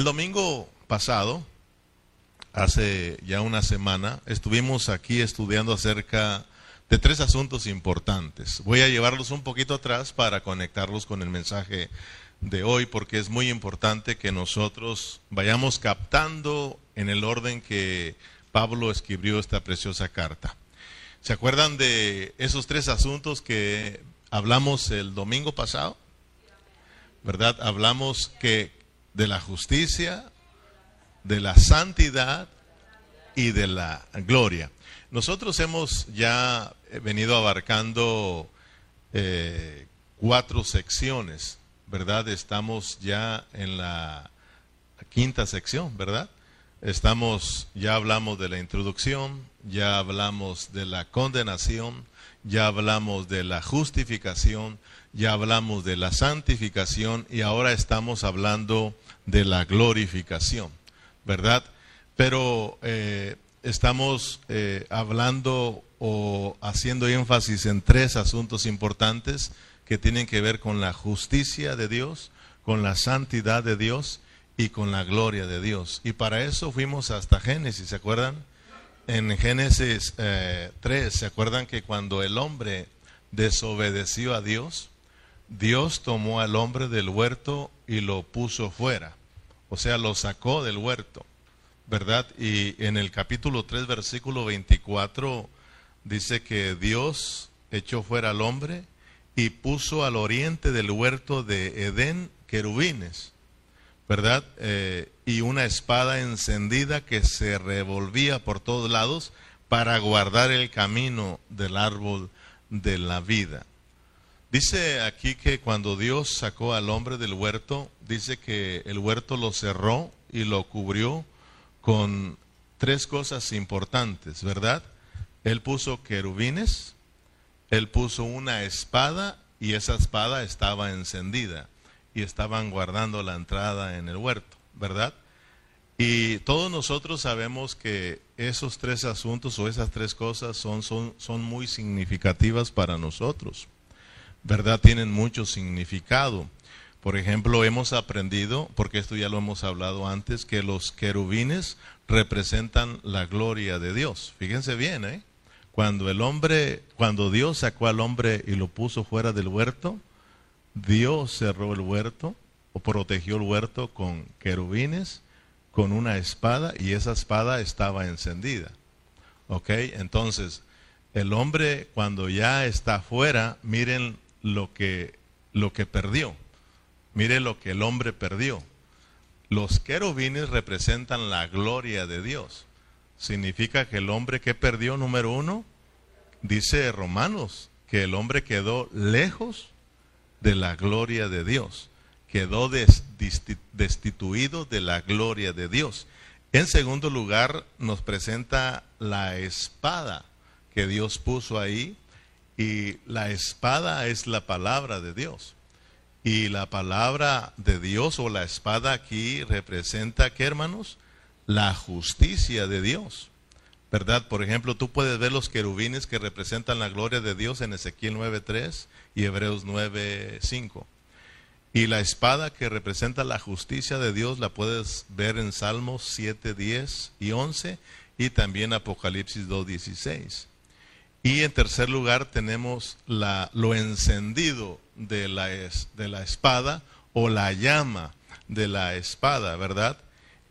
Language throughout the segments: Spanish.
El domingo pasado, hace ya una semana, estuvimos aquí estudiando acerca de tres asuntos importantes. Voy a llevarlos un poquito atrás para conectarlos con el mensaje de hoy, porque es muy importante que nosotros vayamos captando en el orden que Pablo escribió esta preciosa carta. ¿Se acuerdan de esos tres asuntos que hablamos el domingo pasado? ¿Verdad? Hablamos que de la justicia, de la santidad y de la gloria. Nosotros hemos ya venido abarcando eh, cuatro secciones, ¿verdad? Estamos ya en la quinta sección, ¿verdad? Estamos, ya hablamos de la introducción, ya hablamos de la condenación, ya hablamos de la justificación, ya hablamos de la santificación y ahora estamos hablando de la glorificación, ¿verdad? Pero eh, estamos eh, hablando o haciendo énfasis en tres asuntos importantes que tienen que ver con la justicia de Dios, con la santidad de Dios y con la gloria de Dios. Y para eso fuimos hasta Génesis, ¿se acuerdan? En Génesis 3, eh, ¿se acuerdan que cuando el hombre desobedeció a Dios, Dios tomó al hombre del huerto y lo puso fuera? O sea, lo sacó del huerto, ¿verdad? Y en el capítulo 3, versículo 24, dice que Dios echó fuera al hombre y puso al oriente del huerto de Edén querubines ¿verdad? Eh, y una espada encendida que se revolvía por todos lados para guardar el camino del árbol de la vida. Dice aquí que cuando Dios sacó al hombre del huerto, dice que el huerto lo cerró y lo cubrió con tres cosas importantes, ¿verdad? Él puso querubines, él puso una espada y esa espada estaba encendida y estaban guardando la entrada en el huerto, ¿verdad? Y todos nosotros sabemos que esos tres asuntos o esas tres cosas son, son, son muy significativas para nosotros, ¿verdad? Tienen mucho significado. Por ejemplo, hemos aprendido, porque esto ya lo hemos hablado antes, que los querubines representan la gloria de Dios. Fíjense bien, ¿eh? Cuando el hombre, cuando Dios sacó al hombre y lo puso fuera del huerto, Dios cerró el huerto o protegió el huerto con querubines, con una espada y esa espada estaba encendida. ¿Ok? Entonces, el hombre cuando ya está fuera, miren lo que, lo que perdió. Miren lo que el hombre perdió. Los querubines representan la gloria de Dios. Significa que el hombre que perdió, número uno, dice Romanos, que el hombre quedó lejos de la gloria de Dios. Quedó destituido de la gloria de Dios. En segundo lugar, nos presenta la espada que Dios puso ahí. Y la espada es la palabra de Dios. Y la palabra de Dios o la espada aquí representa, ¿qué hermanos? La justicia de Dios. ¿Verdad? Por ejemplo, tú puedes ver los querubines que representan la gloria de Dios en Ezequiel 9.3 y Hebreos 9.5. Y la espada que representa la justicia de Dios la puedes ver en Salmos 7, 10 y 11 y también Apocalipsis 2, 16. Y en tercer lugar tenemos la, lo encendido de la, de la espada o la llama de la espada, ¿verdad?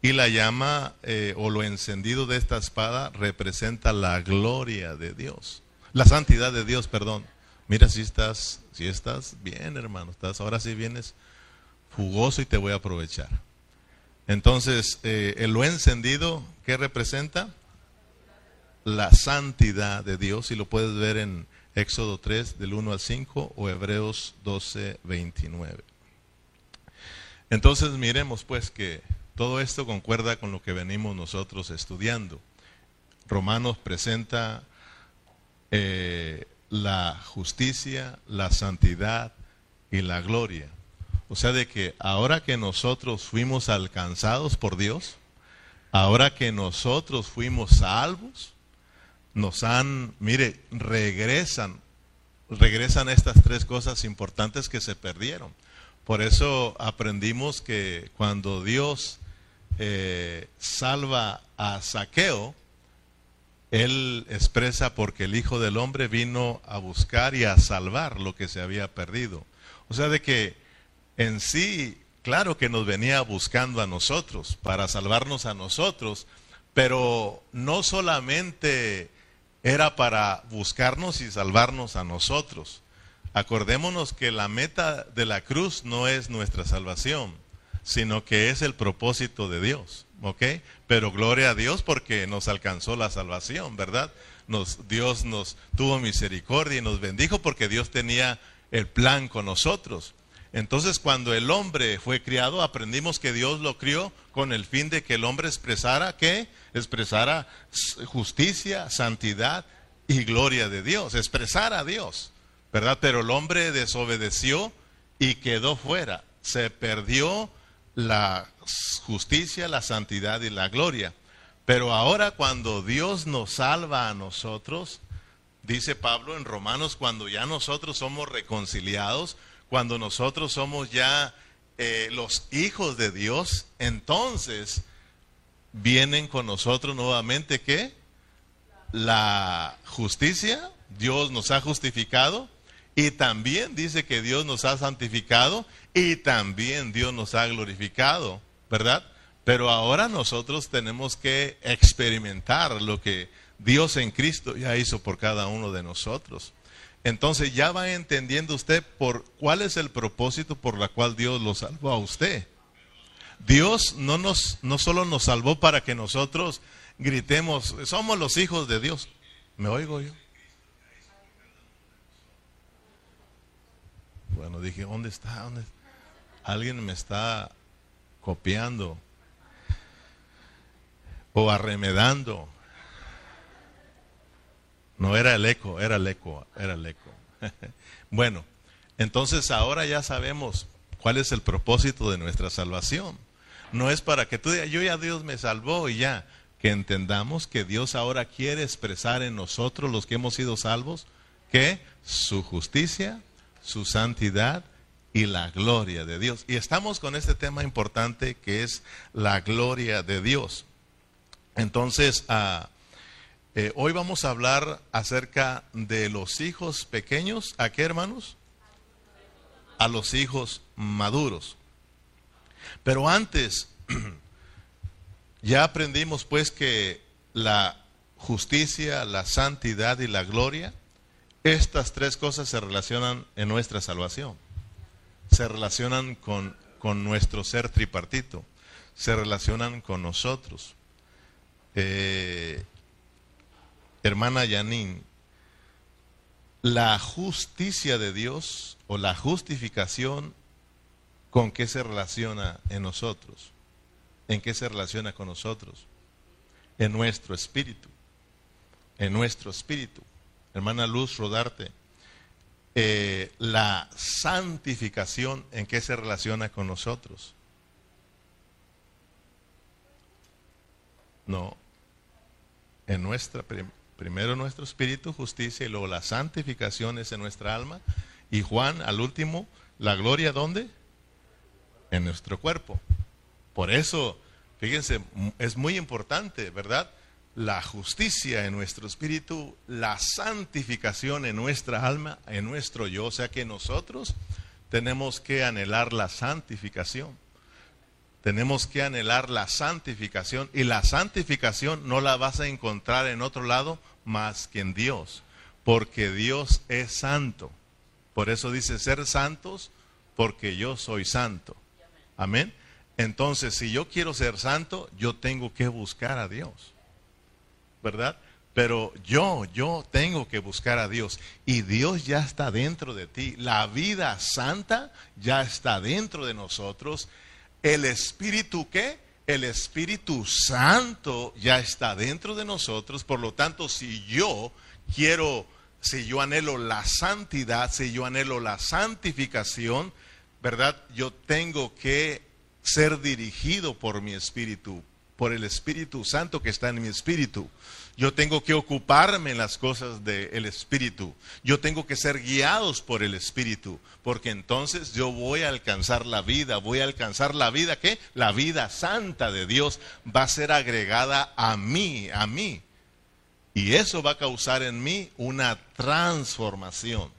Y la llama eh, o lo encendido de esta espada representa la gloria de Dios, la santidad de Dios, perdón. Mira si estás, si estás bien, hermano, estás ahora sí vienes fugoso y te voy a aprovechar. Entonces, eh, lo encendido, ¿qué representa? La santidad de Dios, y lo puedes ver en Éxodo 3, del 1 al 5, o Hebreos 12, 29. Entonces, miremos pues que todo esto concuerda con lo que venimos nosotros estudiando. Romanos presenta eh, la justicia, la santidad y la gloria. O sea, de que ahora que nosotros fuimos alcanzados por Dios, ahora que nosotros fuimos salvos, nos han, mire, regresan, regresan estas tres cosas importantes que se perdieron. Por eso aprendimos que cuando Dios eh, salva a Saqueo, él expresa porque el Hijo del Hombre vino a buscar y a salvar lo que se había perdido. O sea, de que en sí, claro que nos venía buscando a nosotros, para salvarnos a nosotros, pero no solamente era para buscarnos y salvarnos a nosotros. Acordémonos que la meta de la cruz no es nuestra salvación, sino que es el propósito de Dios. ¿Ok? Pero gloria a Dios porque nos alcanzó la salvación, ¿verdad? Dios nos tuvo misericordia y nos bendijo porque Dios tenía el plan con nosotros. Entonces cuando el hombre fue criado, aprendimos que Dios lo crió con el fin de que el hombre expresara ¿qué? Expresara justicia, santidad y gloria de Dios, expresara a Dios, ¿verdad? Pero el hombre desobedeció y quedó fuera, se perdió la justicia, la santidad y la gloria. Pero ahora cuando Dios nos salva a nosotros, dice Pablo en Romanos, cuando ya nosotros somos reconciliados, cuando nosotros somos ya eh, los hijos de Dios, entonces vienen con nosotros nuevamente ¿qué? La justicia, Dios nos ha justificado y también dice que Dios nos ha santificado y también Dios nos ha glorificado, ¿verdad? Pero ahora nosotros tenemos que experimentar lo que Dios en Cristo ya hizo por cada uno de nosotros. Entonces ya va entendiendo usted por cuál es el propósito por la cual Dios lo salvó a usted. Dios no nos no solo nos salvó para que nosotros gritemos, somos los hijos de Dios. ¿Me oigo yo? Bueno, dije, ¿dónde está? ¿Dónde Alguien me está copiando o arremedando. No era el eco, era el eco, era el eco. bueno, entonces ahora ya sabemos cuál es el propósito de nuestra salvación. No es para que tú digas, yo ya Dios me salvó y ya. Que entendamos que Dios ahora quiere expresar en nosotros, los que hemos sido salvos, que su justicia, su santidad y la gloria de Dios. Y estamos con este tema importante que es la gloria de Dios. Entonces, ah, eh, hoy vamos a hablar acerca de los hijos pequeños. ¿A qué hermanos? A los hijos maduros. Pero antes, ya aprendimos pues que la justicia, la santidad y la gloria, estas tres cosas se relacionan en nuestra salvación. Se relacionan con, con nuestro ser tripartito. Se relacionan con nosotros. Eh, hermana Yanin, la justicia de Dios o la justificación, ¿con qué se relaciona en nosotros? ¿En qué se relaciona con nosotros? En nuestro espíritu. En nuestro espíritu. Hermana Luz Rodarte, eh, la santificación, ¿en qué se relaciona con nosotros? No, en nuestra Primero nuestro espíritu, justicia, y luego la santificación es en nuestra alma. Y Juan, al último, la gloria, ¿dónde? En nuestro cuerpo. Por eso, fíjense, es muy importante, ¿verdad? La justicia en nuestro espíritu, la santificación en nuestra alma, en nuestro yo. O sea que nosotros tenemos que anhelar la santificación. Tenemos que anhelar la santificación y la santificación no la vas a encontrar en otro lado más que en Dios, porque Dios es santo. Por eso dice ser santos, porque yo soy santo. Amén. Entonces, si yo quiero ser santo, yo tengo que buscar a Dios. ¿Verdad? Pero yo, yo tengo que buscar a Dios. Y Dios ya está dentro de ti. La vida santa ya está dentro de nosotros el Espíritu qué? El Espíritu Santo ya está dentro de nosotros, por lo tanto, si yo quiero, si yo anhelo la santidad, si yo anhelo la santificación, ¿verdad? Yo tengo que ser dirigido por mi Espíritu, por el Espíritu Santo que está en mi espíritu. Yo tengo que ocuparme en las cosas del Espíritu. Yo tengo que ser guiados por el Espíritu, porque entonces yo voy a alcanzar la vida, voy a alcanzar la vida que la vida santa de Dios va a ser agregada a mí, a mí. Y eso va a causar en mí una transformación,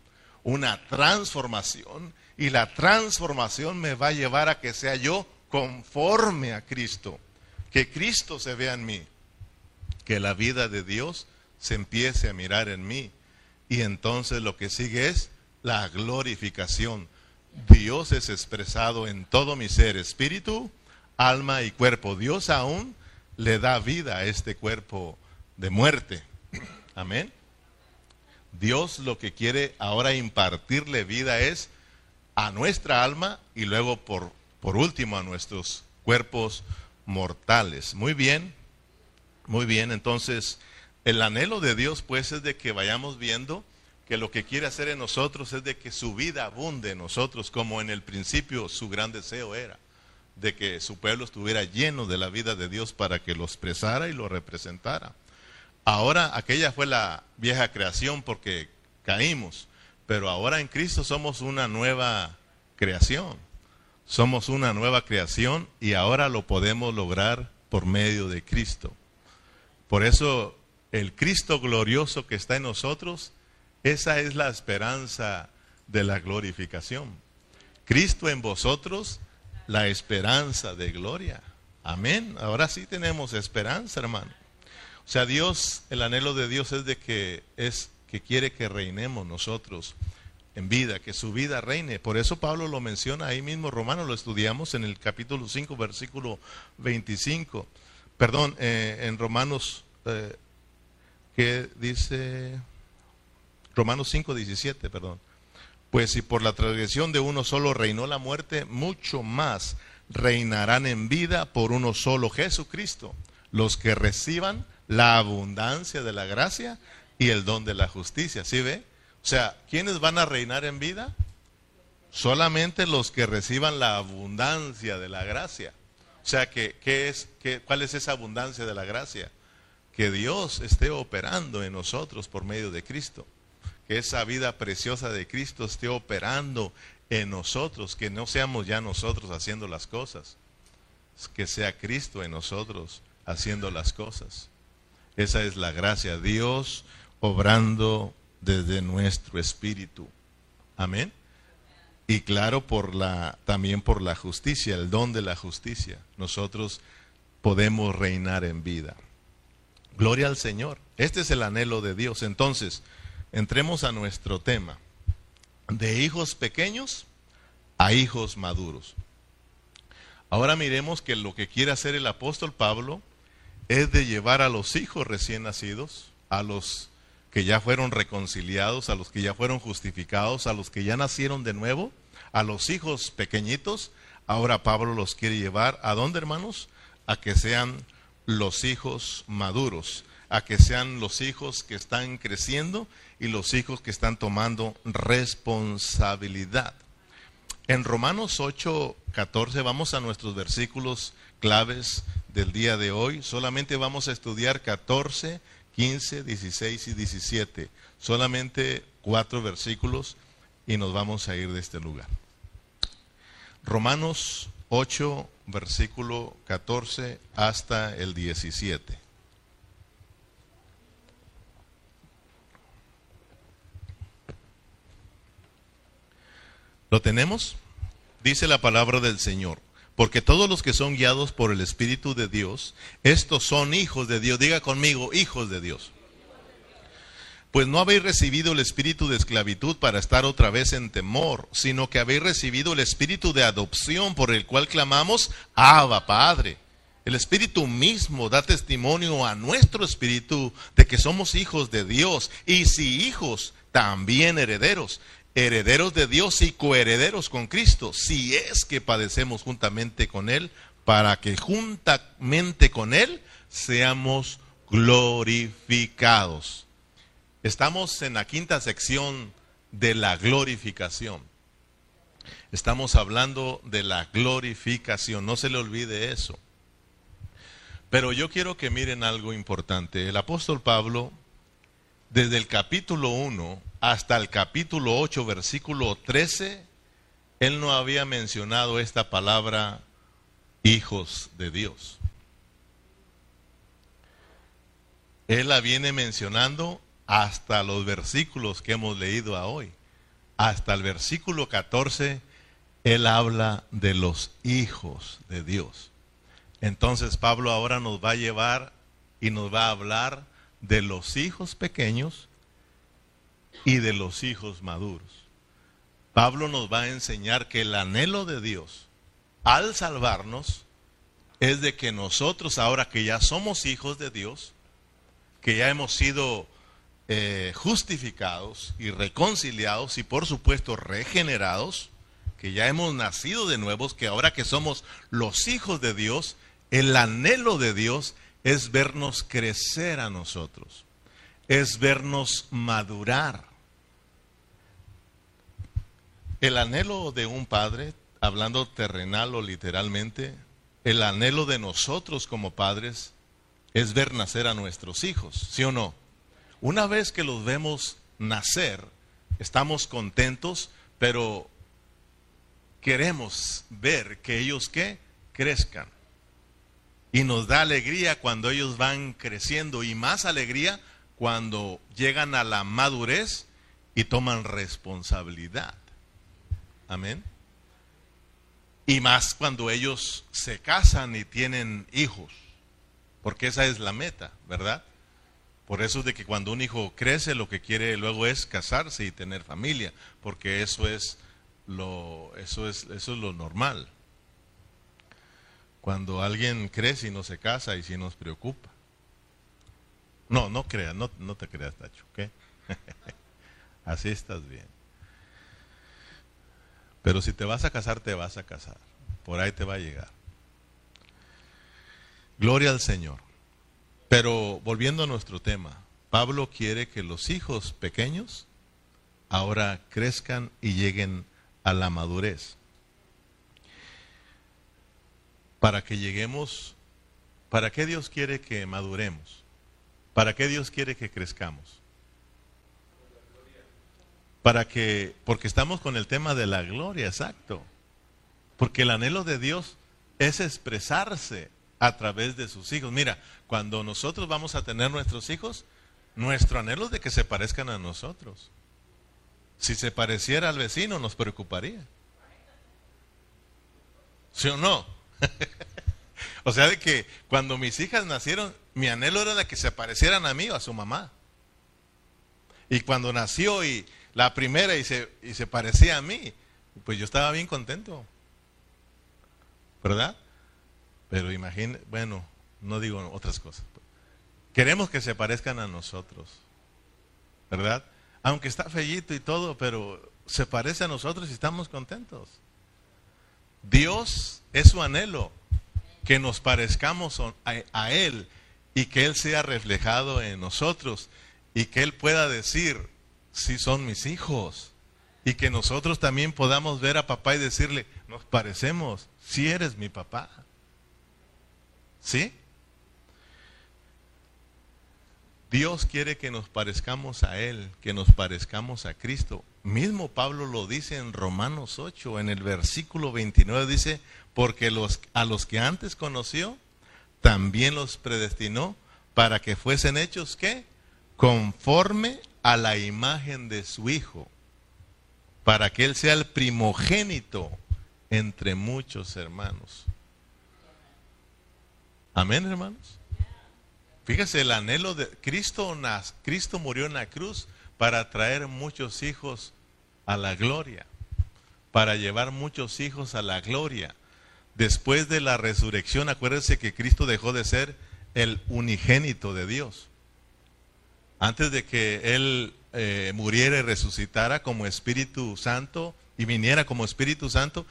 una transformación. Y la transformación me va a llevar a que sea yo conforme a Cristo, que Cristo se vea en mí que la vida de Dios se empiece a mirar en mí. Y entonces lo que sigue es la glorificación. Dios es expresado en todo mi ser, espíritu, alma y cuerpo. Dios aún le da vida a este cuerpo de muerte. Amén. Dios lo que quiere ahora impartirle vida es a nuestra alma y luego por, por último a nuestros cuerpos mortales. Muy bien, muy bien, entonces el anhelo de Dios pues es de que vayamos viendo que lo que quiere hacer en nosotros es de que su vida abunde en nosotros, como en el principio su gran deseo era, de que su pueblo estuviera lleno de la vida de Dios para que lo expresara y lo representara. Ahora aquella fue la vieja creación porque caímos, pero ahora en Cristo somos una nueva creación. Somos una nueva creación y ahora lo podemos lograr por medio de Cristo. Por eso el Cristo glorioso que está en nosotros, esa es la esperanza de la glorificación. Cristo en vosotros, la esperanza de gloria. Amén. Ahora sí tenemos esperanza, hermano. O sea, Dios, el anhelo de Dios es de que es que quiere que reinemos nosotros en vida, que su vida reine. Por eso Pablo lo menciona ahí mismo, Romano, lo estudiamos en el capítulo 5, versículo 25 perdón, eh, en Romanos, eh, que dice, Romanos 5, 17, perdón. Pues si por la transgresión de uno solo reinó la muerte, mucho más reinarán en vida por uno solo Jesucristo, los que reciban la abundancia de la gracia y el don de la justicia. ¿Sí ve? O sea, ¿quiénes van a reinar en vida? Solamente los que reciban la abundancia de la gracia. O sea, que, ¿qué es, ¿cuál es esa abundancia de la gracia? Que Dios esté operando en nosotros por medio de Cristo. Que esa vida preciosa de Cristo esté operando en nosotros. Que no seamos ya nosotros haciendo las cosas. Que sea Cristo en nosotros haciendo las cosas. Esa es la gracia. Dios obrando desde nuestro espíritu. Amén. Y claro, por la, también por la justicia, el don de la justicia. Nosotros podemos reinar en vida. Gloria al Señor. Este es el anhelo de Dios. Entonces, entremos a nuestro tema. De hijos pequeños a hijos maduros. Ahora miremos que lo que quiere hacer el apóstol Pablo es de llevar a los hijos recién nacidos, a los que ya fueron reconciliados, a los que ya fueron justificados, a los que ya nacieron de nuevo, a los hijos pequeñitos, ahora Pablo los quiere llevar a dónde, hermanos? A que sean los hijos maduros, a que sean los hijos que están creciendo y los hijos que están tomando responsabilidad. En Romanos 8, 14 vamos a nuestros versículos claves del día de hoy. Solamente vamos a estudiar 14, 15, 16 y 17. Solamente cuatro versículos y nos vamos a ir de este lugar. Romanos 8, versículo 14 hasta el 17. ¿Lo tenemos? Dice la palabra del Señor. Porque todos los que son guiados por el Espíritu de Dios, estos son hijos de Dios. Diga conmigo, hijos de Dios. Pues no habéis recibido el espíritu de esclavitud para estar otra vez en temor, sino que habéis recibido el espíritu de adopción por el cual clamamos, Abba Padre. El espíritu mismo da testimonio a nuestro espíritu de que somos hijos de Dios y si hijos, también herederos, herederos de Dios y coherederos con Cristo, si es que padecemos juntamente con Él, para que juntamente con Él seamos glorificados. Estamos en la quinta sección de la glorificación. Estamos hablando de la glorificación, no se le olvide eso. Pero yo quiero que miren algo importante. El apóstol Pablo, desde el capítulo 1 hasta el capítulo 8, versículo 13, él no había mencionado esta palabra hijos de Dios. Él la viene mencionando hasta los versículos que hemos leído a hoy. Hasta el versículo 14, Él habla de los hijos de Dios. Entonces Pablo ahora nos va a llevar y nos va a hablar de los hijos pequeños y de los hijos maduros. Pablo nos va a enseñar que el anhelo de Dios al salvarnos es de que nosotros ahora que ya somos hijos de Dios, que ya hemos sido eh, justificados y reconciliados y por supuesto regenerados, que ya hemos nacido de nuevos, que ahora que somos los hijos de Dios, el anhelo de Dios es vernos crecer a nosotros, es vernos madurar. El anhelo de un padre, hablando terrenal o literalmente, el anhelo de nosotros como padres es ver nacer a nuestros hijos, ¿sí o no? Una vez que los vemos nacer, estamos contentos, pero queremos ver que ellos ¿qué? crezcan. Y nos da alegría cuando ellos van creciendo y más alegría cuando llegan a la madurez y toman responsabilidad. Amén. Y más cuando ellos se casan y tienen hijos, porque esa es la meta, ¿verdad? Por eso es de que cuando un hijo crece lo que quiere luego es casarse y tener familia, porque eso es lo eso es eso es lo normal cuando alguien crece y no se casa y si nos preocupa. No, no creas, no, no te creas, Tacho, ¿ok? Así estás bien. Pero si te vas a casar, te vas a casar. Por ahí te va a llegar. Gloria al Señor. Pero volviendo a nuestro tema, Pablo quiere que los hijos pequeños ahora crezcan y lleguen a la madurez para que lleguemos, ¿para qué Dios quiere que maduremos? ¿Para qué Dios quiere que crezcamos? Para que, porque estamos con el tema de la gloria, exacto. Porque el anhelo de Dios es expresarse a través de sus hijos. Mira, cuando nosotros vamos a tener nuestros hijos, nuestro anhelo es de que se parezcan a nosotros. Si se pareciera al vecino, nos preocuparía. ¿Sí o no? o sea, de que cuando mis hijas nacieron, mi anhelo era de que se parecieran a mí o a su mamá. Y cuando nació y la primera y se, y se parecía a mí, pues yo estaba bien contento. ¿Verdad? Pero imagine, bueno, no digo otras cosas. Queremos que se parezcan a nosotros. ¿Verdad? Aunque está fellito y todo, pero se parece a nosotros y estamos contentos. Dios es su anhelo, que nos parezcamos a, Él y que Él sea reflejado en nosotros y que Él pueda decir, si son mis hijos. Y que nosotros también podamos ver a papá y decirle, nos parecemos, si eres mi papá. ¿Sí? Dios quiere que nos parezcamos a Él, que nos parezcamos a Cristo. Mismo Pablo lo dice en Romanos 8, en el versículo 29 dice, porque los, a los que antes conoció, también los predestinó para que fuesen hechos, ¿qué? Conforme a la imagen de su Hijo, para que Él sea el primogénito entre muchos hermanos. Amén, hermanos. Fíjese el anhelo de Cristo, Cristo murió en la cruz para traer muchos hijos a la gloria, para llevar muchos hijos a la gloria. Después de la resurrección, acuérdense que Cristo dejó de ser el unigénito de Dios. Antes de que Él eh, muriera y resucitara como Espíritu Santo y viniera como Espíritu Santo,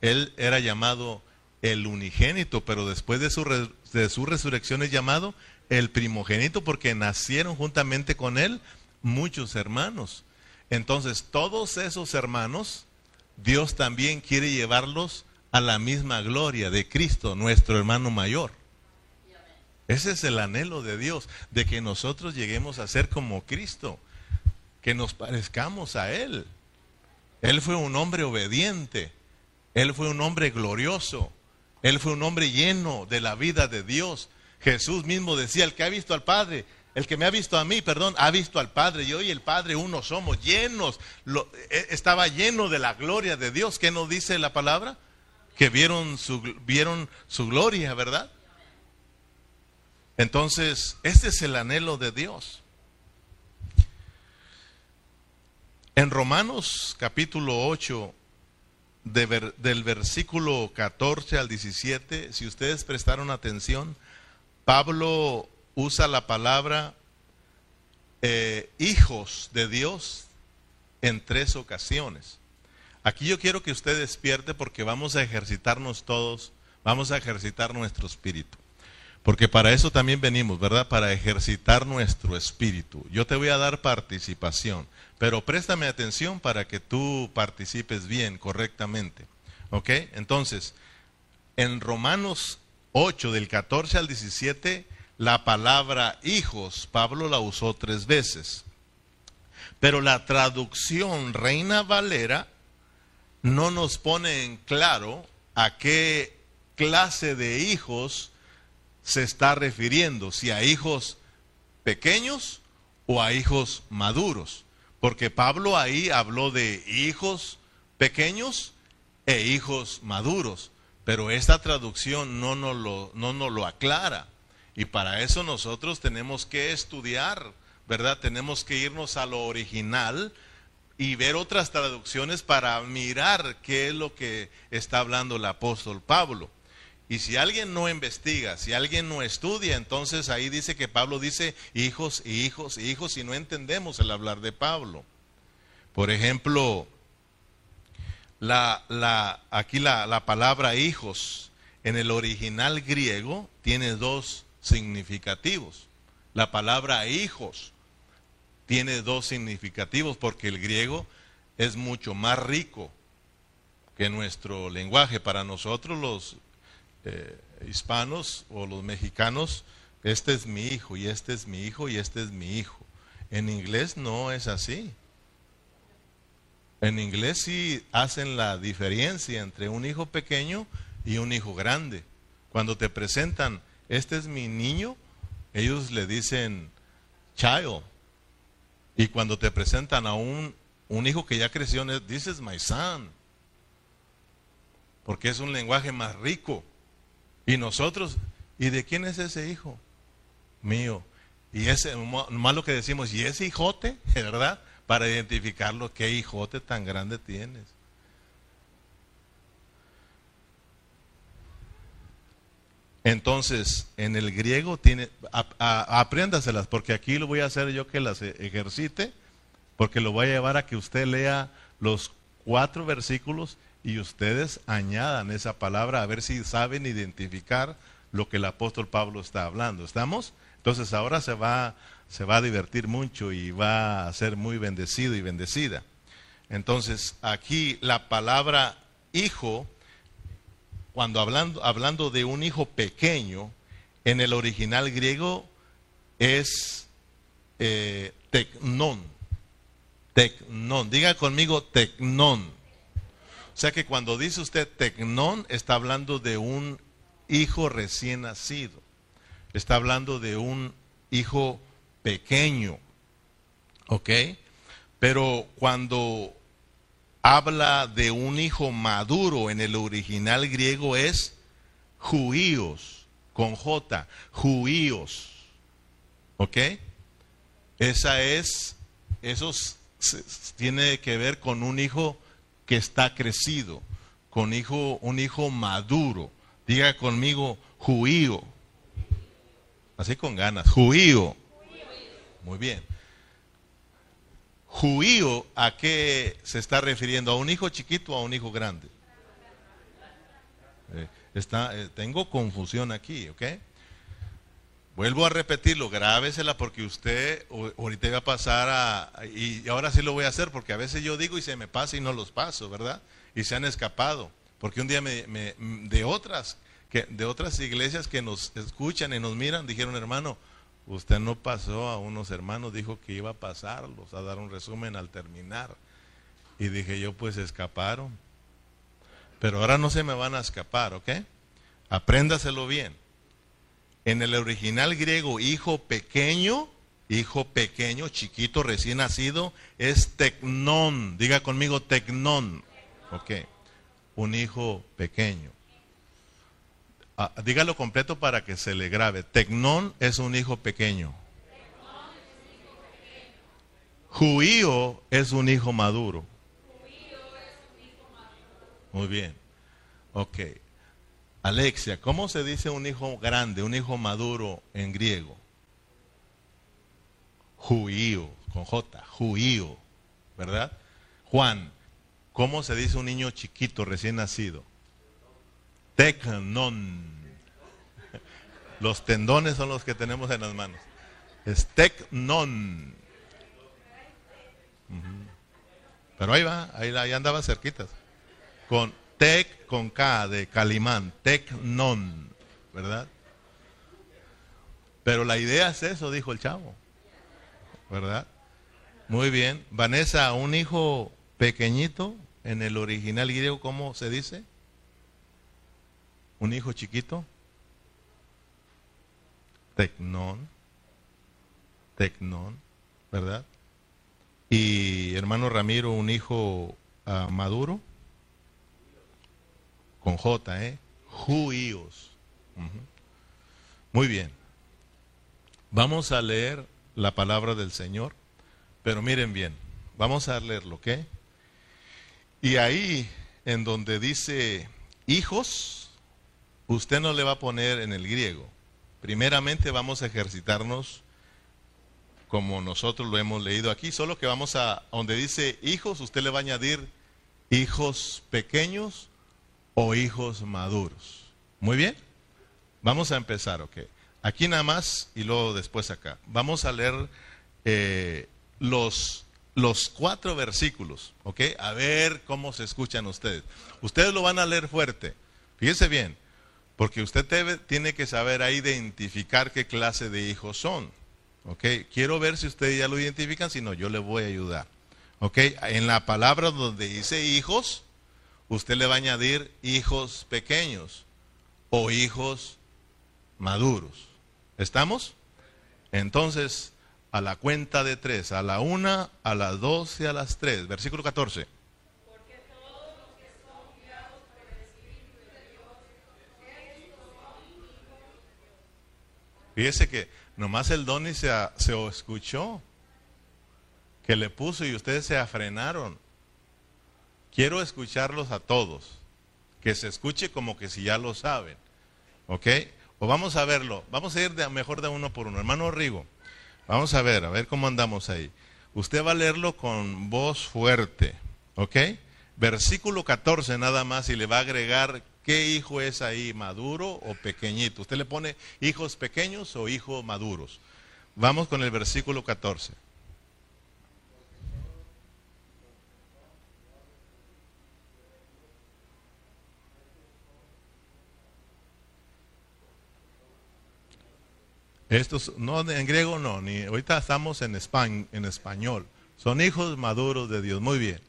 Él era llamado el unigénito, pero después de su, de su resurrección es llamado el primogénito porque nacieron juntamente con Él muchos hermanos. Entonces, todos esos hermanos, Dios también quiere llevarlos a la misma gloria de Cristo, nuestro hermano mayor. Ese es el anhelo de Dios, de que nosotros lleguemos a ser como Cristo, que nos parezcamos a Él. Él fue un hombre obediente, Él fue un hombre glorioso, Él fue un hombre lleno de la vida de Dios. Jesús mismo decía, el que ha visto al Padre, el que me ha visto a mí, perdón, ha visto al Padre. Yo y el Padre uno somos, llenos. E, estaba lleno de la gloria de Dios. ¿Qué nos dice la palabra? Que vieron su, vieron su gloria, ¿verdad? Entonces, este es el anhelo de Dios. En Romanos capítulo 8, del versículo 14 al 17, si ustedes prestaron atención, Pablo usa la palabra eh, hijos de Dios en tres ocasiones. Aquí yo quiero que usted despierte porque vamos a ejercitarnos todos, vamos a ejercitar nuestro espíritu. Porque para eso también venimos, ¿verdad? Para ejercitar nuestro espíritu. Yo te voy a dar participación, pero préstame atención para que tú participes bien, correctamente. ¿Ok? Entonces, en Romanos 8, del 14 al 17, la palabra hijos, Pablo la usó tres veces. Pero la traducción Reina Valera no nos pone en claro a qué clase de hijos se está refiriendo, si a hijos pequeños o a hijos maduros. Porque Pablo ahí habló de hijos pequeños e hijos maduros, pero esta traducción no nos lo, aclara. Y para eso nosotros tenemos que estudiar, ¿verdad? Tenemos que irnos a lo original y ver otras traducciones para mirar qué es lo que está hablando el apóstol Pablo. Y si alguien no investiga, si alguien no estudia, entonces ahí dice que Pablo dice hijos y hijos y hijos y no entendemos el hablar de Pablo. Por ejemplo, la, la, aquí la, la palabra hijos en el original griego tiene dos significativos. La palabra hijos tiene dos significativos porque el griego es mucho más rico que nuestro lenguaje. Para nosotros los eh, hispanos o los mexicanos, este es mi hijo y este es mi hijo y este es mi hijo. En inglés no es así. En inglés sí hacen la diferencia entre un hijo pequeño y un hijo grande. Cuando te presentan, este es mi niño, ellos le dicen child. Y cuando te presentan a un, un hijo que ya creció, dices my son. Porque es un lenguaje más rico. Y nosotros, ¿y de quién es ese hijo? Mío. Y ese, más lo que decimos, ¿y ese hijote? ¿Verdad? Para identificarlo, ¿qué hijote tan grande tienes? Entonces, en el griego tiene, apréndaselas, porque aquí lo voy a hacer yo que las e, ejercite, porque lo voy a llevar a que usted lea los cuatro versículos y ustedes añadan esa palabra a ver si saben identificar lo que el apóstol Pablo está hablando. ¿Estamos? Entonces ahora se va, se va a divertir mucho y va a ser muy bendecido y bendecida. Entonces aquí la palabra hijo, cuando hablando, hablando de un hijo pequeño, en el original griego es eh, tecnón. Tecnón. Diga conmigo tecnón. O sea que cuando dice usted tecnón, está hablando de un hijo recién nacido. Está hablando de un hijo pequeño. ¿Ok? Pero cuando habla de un hijo maduro en el original griego es juíos, con J, juíos. ¿Ok? Esa es, eso tiene que ver con un hijo que está crecido, con hijo, un hijo maduro. Diga conmigo, juío. Así con ganas, juío. Muy bien. Juío, ¿a qué se está refiriendo? ¿A un hijo chiquito o a un hijo grande? Eh, está, eh, tengo confusión aquí, ¿ok? Vuelvo a repetirlo, grábesela porque usted ahorita va a pasar a, y ahora sí lo voy a hacer porque a veces yo digo y se me pasa y no los paso, ¿verdad? Y se han escapado, porque un día me, de otras que de otras iglesias que nos escuchan y nos miran, dijeron, hermano, usted no pasó a unos hermanos, dijo que iba a pasarlos, a dar un resumen al terminar. Y dije yo, pues escaparon. Pero ahora no se me van a escapar, ¿ok? Apréndaselo bien. En el original griego, hijo pequeño, hijo pequeño, chiquito, recién nacido, es tecnón. Diga conmigo tecnón. Ok. Un hijo pequeño. Ah, dígalo completo para que se le grabe. Tecnón es un hijo pequeño. Juío es un hijo maduro. Muy bien. Ok. Alexia, ¿cómo se dice un hijo grande, un hijo maduro en griego? Juío, con J, juío, ¿verdad? Juan, ¿cómo se dice un niño chiquito recién nacido? Tecnon. Los tendones son los que tenemos en las manos. Es tecnon. Pero ahí va, ahí, ahí andaba cerquitas. Con Tec con K de Calimán, Tecnon, ¿verdad? Pero la idea es eso, dijo el chavo, ¿verdad? Muy bien. Vanessa, un hijo pequeñito, en el original griego, ¿cómo se dice? Un hijo chiquito. Tecnón. Tecnón, ¿verdad? Y hermano Ramiro, un hijo uh, maduro con J, ¿eh? Juíos. Muy bien. Vamos a leer la palabra del Señor, pero miren bien, vamos a leerlo, ¿ok? Y ahí, en donde dice hijos, usted no le va a poner en el griego. Primeramente vamos a ejercitarnos como nosotros lo hemos leído aquí, solo que vamos a, donde dice hijos, usted le va a añadir hijos pequeños o hijos maduros. Muy bien, vamos a empezar, ok. Aquí nada más y luego después acá. Vamos a leer eh, los, los cuatro versículos, ok. A ver cómo se escuchan ustedes. Ustedes lo van a leer fuerte. Fíjense bien, porque usted tiene que saber identificar qué clase de hijos son. ¿Ok? Quiero ver si ustedes ya lo identifican, si no, yo le voy a ayudar. ¿Ok? En la palabra donde dice hijos, usted le va a añadir hijos pequeños o hijos maduros. ¿Estamos? Entonces, a la cuenta de tres, a la una, a las dos y a las tres. Versículo 14. Fíjese que nomás el Doni se, se escuchó, que le puso y ustedes se afrenaron. Quiero escucharlos a todos. Que se escuche como que si ya lo saben. ¿Ok? O vamos a verlo. Vamos a ir de, mejor de uno por uno. Hermano Rigo, vamos a ver, a ver cómo andamos ahí. Usted va a leerlo con voz fuerte. ¿Ok? Versículo 14 nada más y le va a agregar qué hijo es ahí, maduro o pequeñito. Usted le pone hijos pequeños o hijos maduros. Vamos con el versículo 14. Estos, no, en griego no, ni ahorita estamos en, en español. Son hijos maduros de Dios. Muy bien.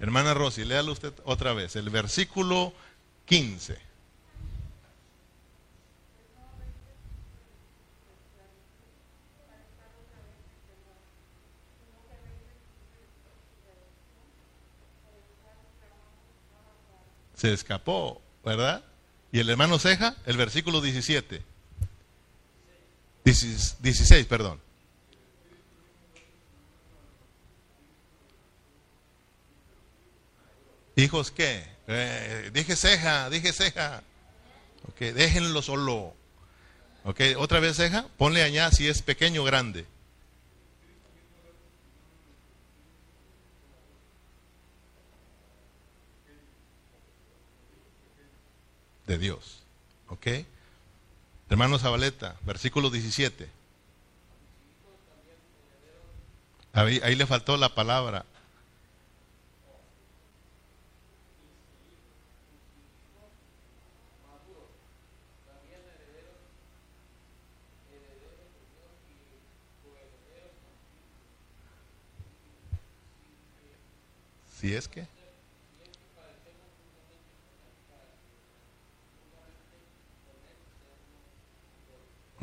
Hermana Rosy, léalo usted otra vez. El versículo 15. Se escapó, ¿verdad? Y el hermano Ceja, el versículo 17. 16, perdón. Hijos, ¿qué? Eh, dije ceja, dije ceja. Ok, déjenlo solo. Ok, otra vez ceja, ponle allá si es pequeño o grande. De Dios. ¿Ok? Hermano Zabaleta, versículo 17. Ahí, ahí, le faltó la palabra. Si es que.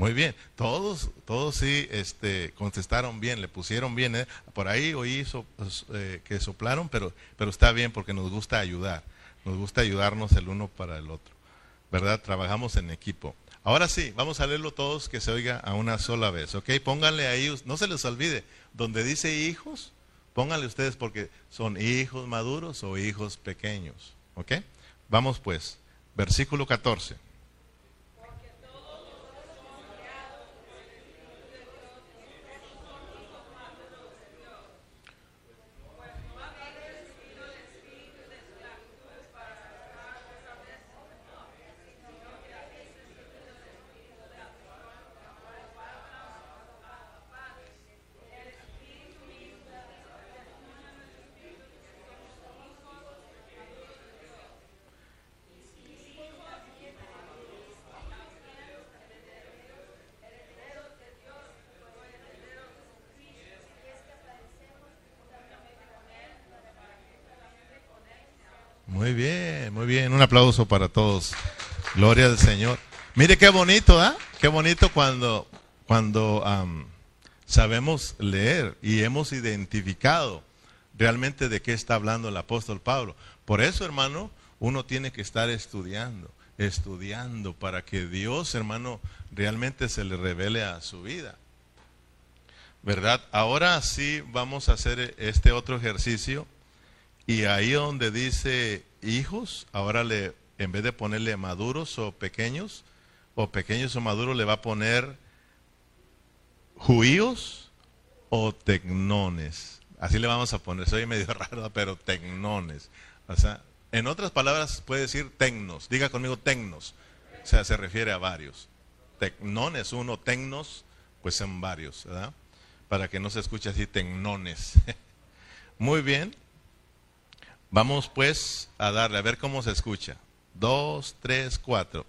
Muy bien, todos, todos sí este, contestaron bien, le pusieron bien. ¿eh? Por ahí oí pues, eh, que soplaron, pero, pero está bien porque nos gusta ayudar, nos gusta ayudarnos el uno para el otro, ¿verdad? Trabajamos en equipo. Ahora sí, vamos a leerlo todos que se oiga a una sola vez, ¿ok? Pónganle ahí, no se les olvide, donde dice hijos, pónganle ustedes porque son hijos maduros o hijos pequeños, ¿ok? Vamos pues, versículo 14. Muy bien, muy bien. Un aplauso para todos. Gloria al Señor. Mire qué bonito, ¿ah? Qué bonito cuando, cuando sabemos leer y hemos identificado realmente de qué está hablando el apóstol Pablo. Por eso, hermano, uno tiene que estar estudiando, estudiando para que Dios, hermano, realmente se le revele a su vida. ¿Verdad? Ahora sí vamos a hacer este otro ejercicio y ahí donde dice hijos, ahora le, en vez de ponerle maduros o pequeños, o pequeños o maduros, le va a poner juíos o tecnones. Así le vamos a poner, soy medio raro, pero tecnones. O sea, en otras palabras puede decir tecnos. Diga conmigo tecnos. O sea, se refiere a varios. Tecnones uno, tecnos, pues son varios, ¿verdad? Para que no se escuche así tecnones. Muy bien. Vamos pues a darle, a ver cómo se escucha. Dos, tres, cuatro.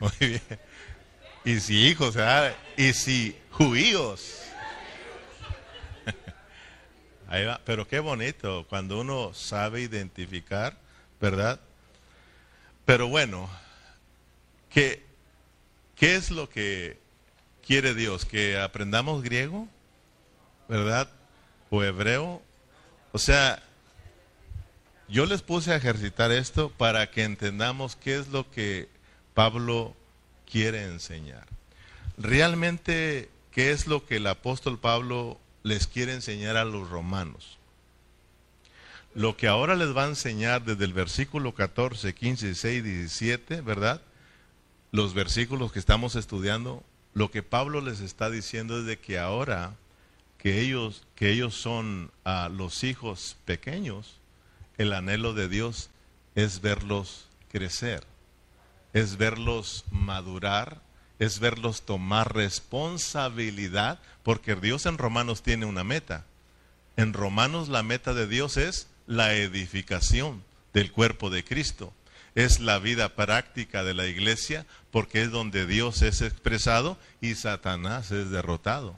Muy Y si hijos, ¿verdad? Y si judíos. Ahí va. Pero qué bonito cuando uno sabe identificar, ¿verdad? Pero bueno, ¿qué, ¿qué es lo que quiere Dios? ¿Que aprendamos griego? ¿Verdad? ¿O hebreo? O sea, yo les puse a ejercitar esto para que entendamos qué es lo que Pablo quiere enseñar. Realmente, ¿qué es lo que el apóstol Pablo les quiere enseñar a los romanos? Lo que ahora les va a enseñar desde el versículo 14, 15, 16, 17, ¿verdad? Los versículos que estamos estudiando, lo que Pablo les está diciendo es de que ahora que ellos, que ellos son a los hijos pequeños, el anhelo de Dios es verlos crecer es verlos madurar, es verlos tomar responsabilidad, porque Dios en Romanos tiene una meta. En Romanos la meta de Dios es la edificación del cuerpo de Cristo. Es la vida práctica de la iglesia porque es donde Dios es expresado y Satanás es derrotado.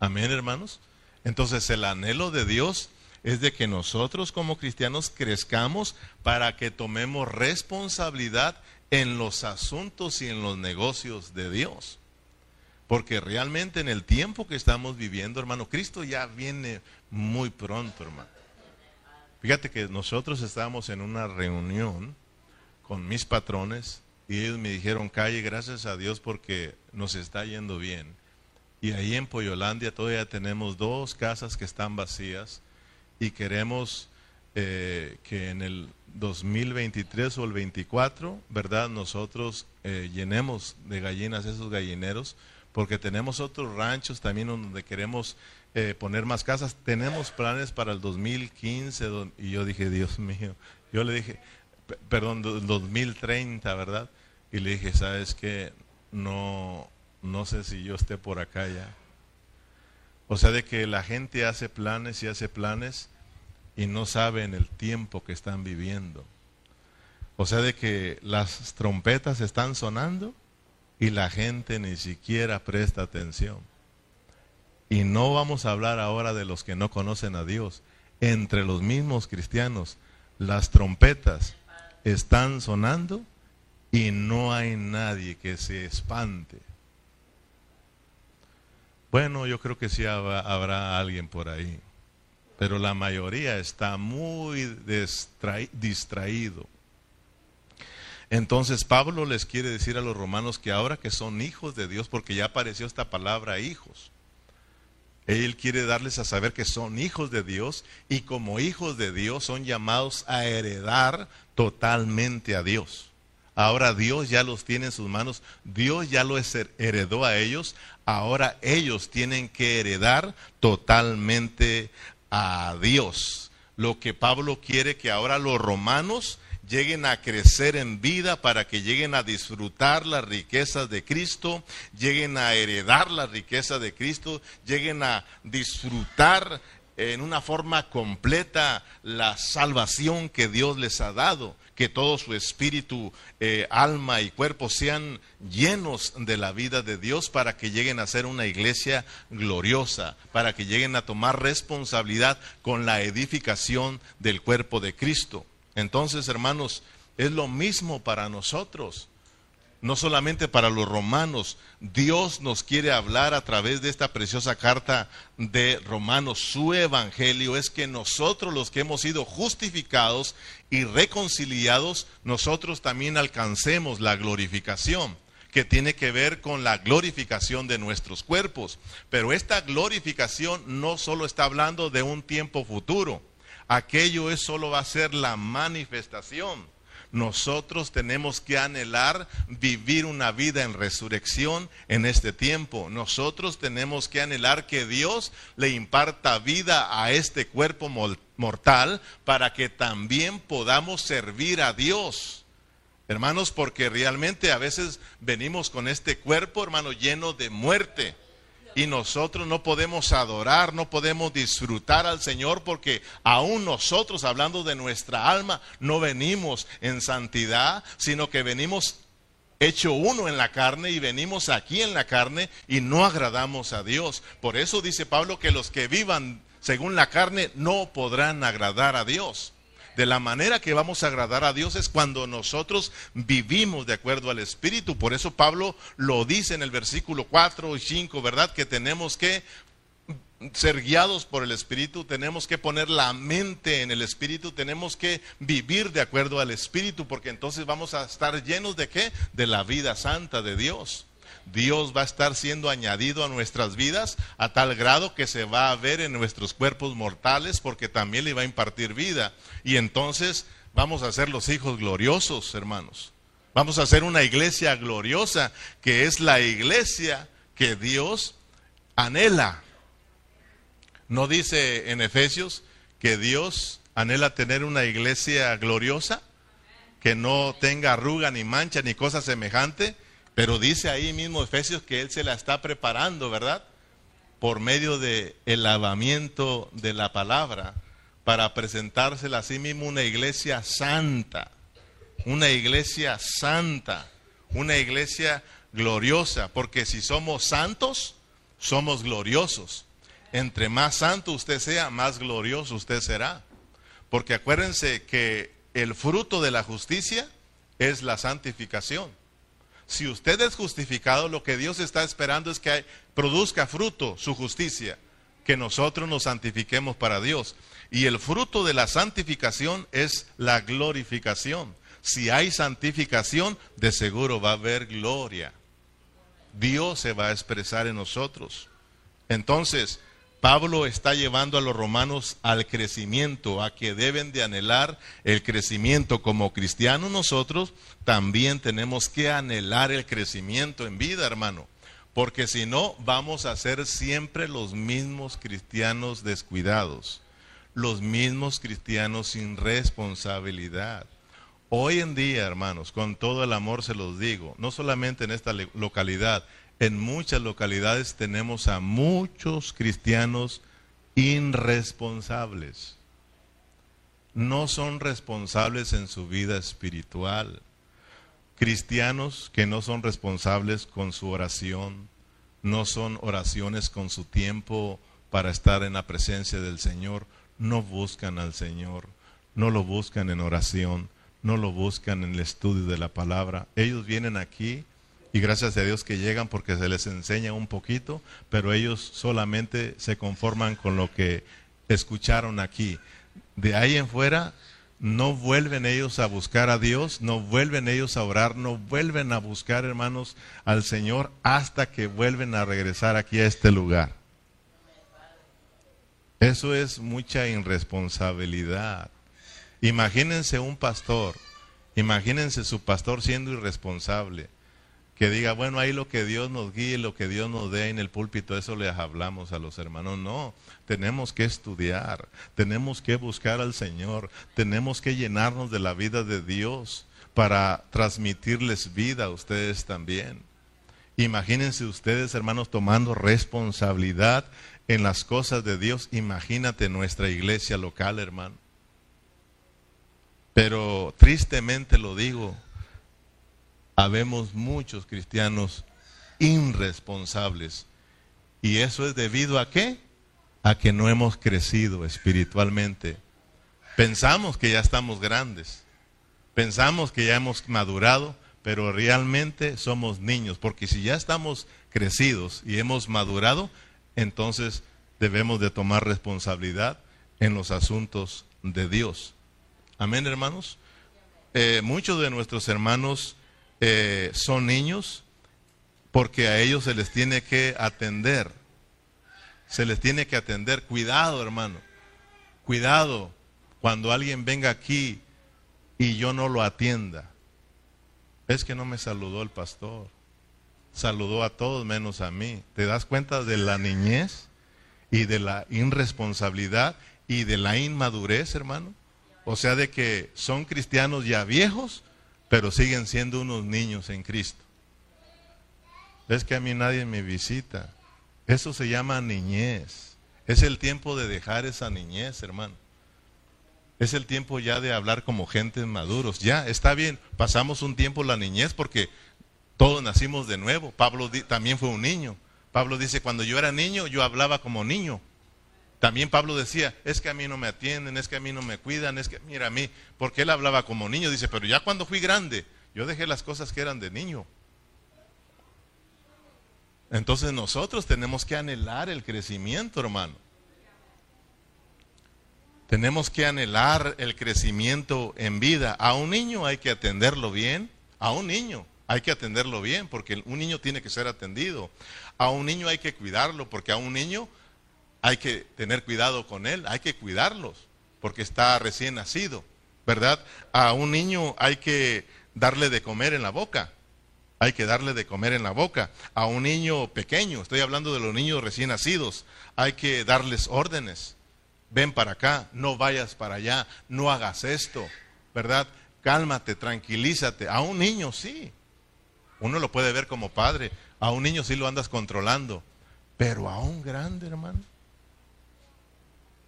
Amén, hermanos. Entonces el anhelo de Dios es de que nosotros como cristianos crezcamos para que tomemos responsabilidad en los asuntos y en los negocios de Dios. Porque realmente en el tiempo que estamos viviendo, hermano, Cristo ya viene muy pronto, hermano. Fíjate que nosotros estábamos en una reunión con mis patrones y ellos me dijeron, calle, gracias a Dios porque nos está yendo bien. Y ahí en Poyolandia todavía tenemos dos casas que están vacías y queremos eh, que en el 2023 o el 24, ¿verdad? Nosotros eh, llenemos de gallinas esos gallineros porque tenemos otros ranchos también donde queremos eh, poner más casas. Tenemos planes para el 2015 y yo dije, Dios mío, yo le dije, perdón, 2030, ¿verdad? Y le dije, ¿sabes qué? No, no sé si yo esté por acá ya. O sea, de que la gente hace planes y hace planes y no sabe en el tiempo que están viviendo. O sea, de que las trompetas están sonando y la gente ni siquiera presta atención. Y no vamos a hablar ahora de los que no conocen a Dios. Entre los mismos cristianos, las trompetas están sonando y no hay nadie que se espante. Bueno, yo creo que sí habrá, alguien por ahí, pero la mayoría está muy distraído. Entonces Pablo les quiere decir a los romanos que ahora que son hijos de Dios, porque ya apareció esta palabra hijos, él quiere darles a saber que son hijos de Dios y como hijos de Dios son llamados a heredar totalmente a Dios. Ahora Dios ya los tiene en sus manos, Dios ya los heredó a ellos, ahora ellos tienen que heredar totalmente a Dios. Lo que Pablo quiere que ahora los romanos lleguen a crecer en vida, para que lleguen a disfrutar las riquezas de Cristo, lleguen a heredar las riquezas de Cristo, lleguen a disfrutar en una forma completa la salvación que Dios les ha dado, que todo su espíritu, eh, alma y cuerpo sean llenos de la vida de Dios para que lleguen a ser una iglesia gloriosa, para que lleguen a tomar responsabilidad con la edificación del cuerpo de Cristo. Entonces, hermanos, es lo mismo para nosotros. No solamente para los romanos, Dios nos quiere hablar a través de esta preciosa carta de Romanos. Su evangelio es que nosotros los que hemos sido justificados y reconciliados, nosotros también alcancemos la glorificación que tiene que ver con la glorificación de nuestros cuerpos. Pero esta glorificación no solo está hablando de un tiempo futuro, aquello es solo va a ser la manifestación. Nosotros tenemos que anhelar vivir una vida en resurrección en este tiempo. Nosotros tenemos que anhelar que Dios le imparta vida a este cuerpo mortal para que también podamos servir a Dios. Hermanos, porque realmente a veces venimos con este cuerpo, hermano, lleno de muerte y nosotros no podemos adorar, no podemos disfrutar al Señor porque aún nosotros, hablando de nuestra alma, no venimos en santidad, sino que venimos hecho uno en la carne y venimos aquí en la carne y no agradamos a Dios. Por eso dice Pablo que los que vivan según la carne no podrán agradar a Dios de la manera que vamos a agradar a Dios es cuando nosotros vivimos de acuerdo al Espíritu. Por eso Pablo lo dice en el versículo 4 y 5, ¿verdad? Que tenemos que ser guiados por el Espíritu, tenemos que poner la mente en el Espíritu, tenemos que vivir de acuerdo al Espíritu, porque entonces vamos a estar llenos de qué? De la vida santa de Dios. Dios va a estar siendo añadido a nuestras vidas a tal grado que se va a ver en nuestros cuerpos mortales porque también le va a impartir vida. Y entonces vamos a ser los hijos gloriosos, hermanos. Vamos a ser una iglesia gloriosa, que es la iglesia que Dios anhela. ¿No dice en Efesios que Dios anhela tener una iglesia gloriosa? Que no tenga arruga ni mancha ni cosa semejante. Pero dice ahí mismo Efesios que Él se la está preparando, ¿verdad? Por medio del el lavamiento de la palabra, para presentársela a sí mismo una iglesia santa, una iglesia santa, una iglesia gloriosa, porque si somos santos, somos gloriosos. Entre más santo usted sea, más glorioso usted será. Porque acuérdense que el fruto de la justicia es la santificación. Si usted es justificado, lo que Dios está esperando es que produzca fruto su justicia, que nosotros nos santifiquemos para Dios. Y el fruto de la santificación es la glorificación. Si hay santificación, de seguro va a haber gloria. Dios se va a expresar en nosotros. Entonces, Pablo está llevando a los romanos al crecimiento, a que deben de anhelar el crecimiento. Como cristianos nosotros también tenemos que anhelar el crecimiento en vida, hermano. porque si no vamos a ser siempre los mismos cristianos descuidados, los mismos cristianos sin responsabilidad. Hoy en día, hermanos, con todo el amor se los digo, no solamente en esta localidad, en muchas localidades tenemos a muchos cristianos irresponsables. No son responsables en su vida espiritual cristianos que no son responsables con su oración, no son oraciones con su tiempo para estar en la presencia del Señor, no buscan al Señor, no lo buscan en oración, no lo buscan en el estudio de la palabra. Ellos vienen aquí y gracias a Dios que llegan porque se les enseña un poquito, pero ellos solamente se conforman con lo que escucharon aquí. De ahí en fuera no vuelven ellos a buscar a Dios, no vuelven ellos a orar, no vuelven a buscar, hermanos, al Señor hasta que vuelven a regresar aquí a este lugar. Eso es mucha irresponsabilidad. Imagínense un pastor, imagínense su pastor siendo irresponsable que diga, bueno, ahí lo que Dios nos guíe, lo que Dios nos dé en el púlpito, eso les hablamos a los hermanos. No, tenemos que estudiar, tenemos que buscar al Señor, tenemos que llenarnos de la vida de Dios para transmitirles vida a ustedes también. Imagínense ustedes, hermanos, tomando responsabilidad en las cosas de Dios. Imagínate nuestra iglesia local, hermano. Pero tristemente lo digo, habemos muchos cristianos irresponsables. ¿Y eso es debido a qué? A que no hemos crecido espiritualmente. Pensamos que ya estamos grandes, pensamos que ya hemos madurado, pero realmente somos niños, porque si ya estamos crecidos y hemos madurado, entonces debemos de tomar responsabilidad en los asuntos de Dios. Amén, hermanos. Eh, muchos de nuestros hermanos eh, son niños porque a ellos se les tiene que atender. Se les tiene que atender. Cuidado, hermano. Cuidado cuando alguien venga aquí y yo no lo atienda. Es que no me saludó el pastor. Saludó a todos menos a mí. ¿Te das cuenta de la niñez y de la irresponsabilidad y de la inmadurez, hermano? O sea, de que son cristianos ya viejos pero siguen siendo unos niños en Cristo. Es que a mí nadie me visita. Eso se llama niñez. Es el tiempo de dejar esa niñez, hermano. Es el tiempo ya de hablar como gentes maduros. Ya, está bien, pasamos un tiempo la niñez porque todos nacimos de nuevo. Pablo también fue un niño. Pablo dice, cuando yo era niño, yo hablaba como niño. También Pablo decía, es que a mí no me atienden, es que a mí no me cuidan, es que, mira a mí, porque él hablaba como niño, dice, pero ya cuando fui grande, yo dejé las cosas que eran de niño. Entonces nosotros tenemos que anhelar el crecimiento, hermano. Tenemos que anhelar el crecimiento en vida. A un niño hay que atenderlo bien, a un niño hay que atenderlo bien, porque un niño tiene que ser atendido. A un niño hay que cuidarlo, porque a un niño hay que tener cuidado con él, hay que cuidarlos, porque está recién nacido, ¿verdad? A un niño hay que darle de comer en la boca, hay que darle de comer en la boca. A un niño pequeño, estoy hablando de los niños recién nacidos, hay que darles órdenes. Ven para acá, no vayas para allá, no hagas esto, ¿verdad? Cálmate, tranquilízate. A un niño sí. Uno lo puede ver como padre. A un niño sí lo andas controlando. Pero a un grande, hermano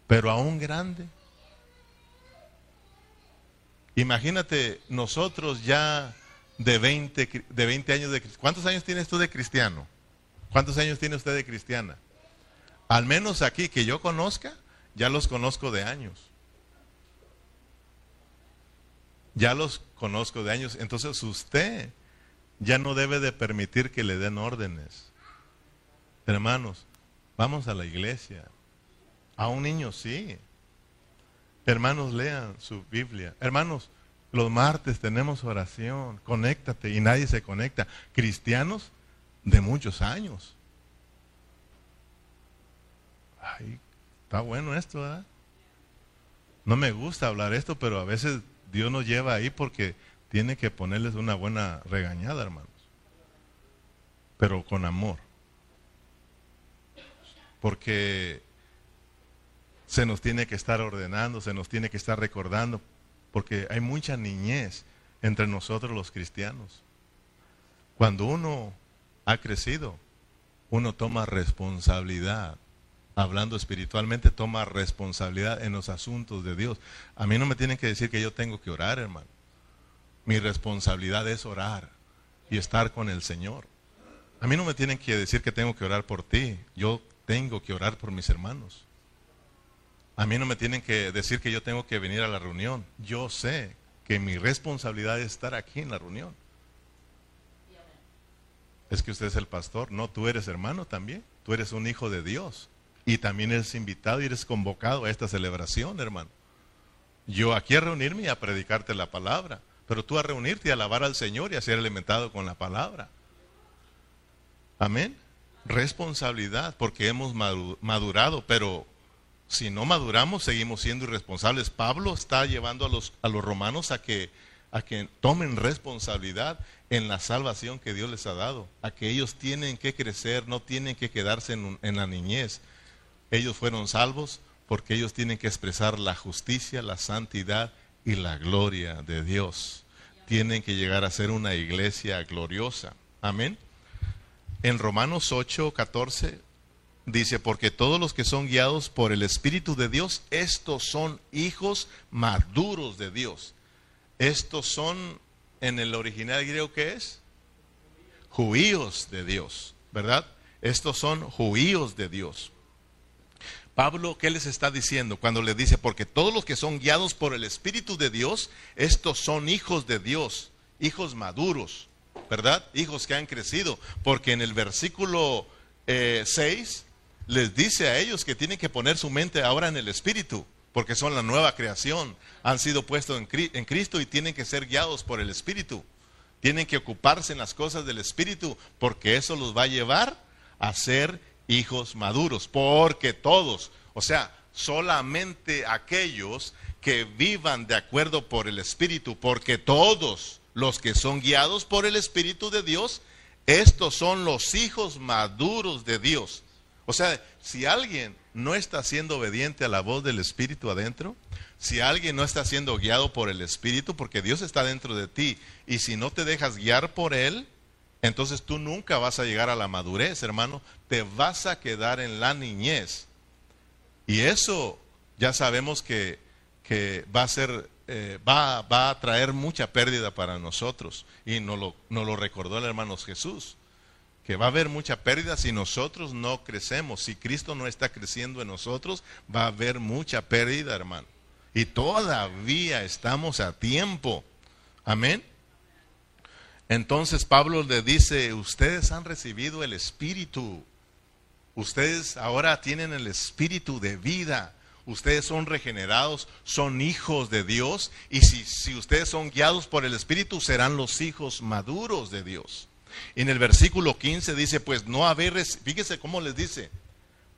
pero aún grande. Imagínate nosotros ya de 20, de 20 años de ¿Cuántos años tienes tú de cristiano? ¿Cuántos años tiene usted de cristiana? Al menos aquí que yo conozca, ya los conozco de años. Ya los conozco de años. Entonces usted ya no debe de permitir que le den órdenes. Hermanos, vamos a la iglesia. A un niño sí. Hermanos, lean su Biblia. Hermanos, los martes tenemos oración. Conéctate y nadie se conecta. Cristianos de muchos años. Ay, está bueno esto, ¿verdad? No me gusta hablar esto, pero a veces Dios nos lleva ahí porque tiene que ponerles una buena regañada, hermanos. Pero con amor. porque se nos tiene que estar ordenando, se nos tiene que estar recordando, porque hay mucha niñez entre nosotros los cristianos. Cuando uno ha crecido, uno toma responsabilidad. Hablando espiritualmente, toma responsabilidad en los asuntos de Dios. A mí no me tienen que decir que yo tengo que orar, hermano. Mi responsabilidad es orar y estar con el Señor. A mí no me tienen que decir que tengo que orar por ti. Yo tengo que orar por mis hermanos. A mí no me tienen que decir que yo tengo que venir a la reunión. Yo sé que mi responsabilidad es estar aquí en la reunión. Es que usted es el pastor. No, tú eres hermano también. Tú eres un hijo de Dios. Y también eres invitado y eres convocado a esta celebración, hermano. Yo aquí a reunirme y a predicarte la palabra. Pero tú a reunirte y a alabar al Señor y a ser alimentado con la palabra. Amén. Responsabilidad, porque hemos madurado, pero si no maduramos, seguimos siendo irresponsables. Pablo está llevando a los, a los romanos a que, a que tomen responsabilidad en la salvación que Dios les ha dado, a que ellos tienen que crecer, no tienen que quedarse en, en la niñez. Ellos fueron salvos porque ellos tienen que expresar la justicia, la santidad y la gloria de Dios. Tienen que llegar a ser una iglesia gloriosa. Amén. En Romanos 8, 14 Dice, porque todos los que son guiados por el Espíritu de Dios, estos son hijos maduros de Dios. Estos son, en el original griego, ¿qué es? Juíos de Dios, ¿verdad? Estos son juíos de Dios. Pablo, ¿qué les está diciendo cuando le dice, porque todos los que son guiados por el Espíritu de Dios, estos son hijos de Dios, hijos maduros, ¿verdad? Hijos que han crecido, porque en el versículo 6 eh, les dice a ellos que tienen que poner su mente ahora en el Espíritu, porque son la nueva creación, han sido puestos en Cristo y tienen que ser guiados por el Espíritu. Tienen que ocuparse en las cosas del Espíritu, porque eso los va a llevar a ser hijos maduros, porque todos, o sea, solamente aquellos que vivan de acuerdo por el Espíritu, porque todos los que son guiados por el Espíritu de Dios, estos son los hijos maduros de Dios. O sea, si alguien no está siendo obediente a la voz del Espíritu adentro, si alguien no está siendo guiado por el Espíritu, porque Dios está dentro de ti, y si no te dejas guiar por Él, entonces tú nunca vas a llegar a la madurez, hermano, te vas a quedar en la niñez. Y eso ya sabemos que, va a ser, eh, va, va, a traer mucha pérdida para nosotros. Y nos lo, nos lo recordó el hermano Jesús que va a haber mucha pérdida si nosotros no crecemos. Si Cristo no está creciendo en nosotros, va a haber mucha pérdida, hermano. Y todavía estamos a tiempo. Amén. Entonces Pablo le dice, ustedes han recibido el Espíritu. Ustedes ahora tienen el Espíritu de vida. Ustedes son regenerados, son hijos de Dios. Y si, si ustedes son guiados por el Espíritu, serán los hijos maduros de Dios. En el versículo 15 dice, pues no habéis, fíjese cómo les dice,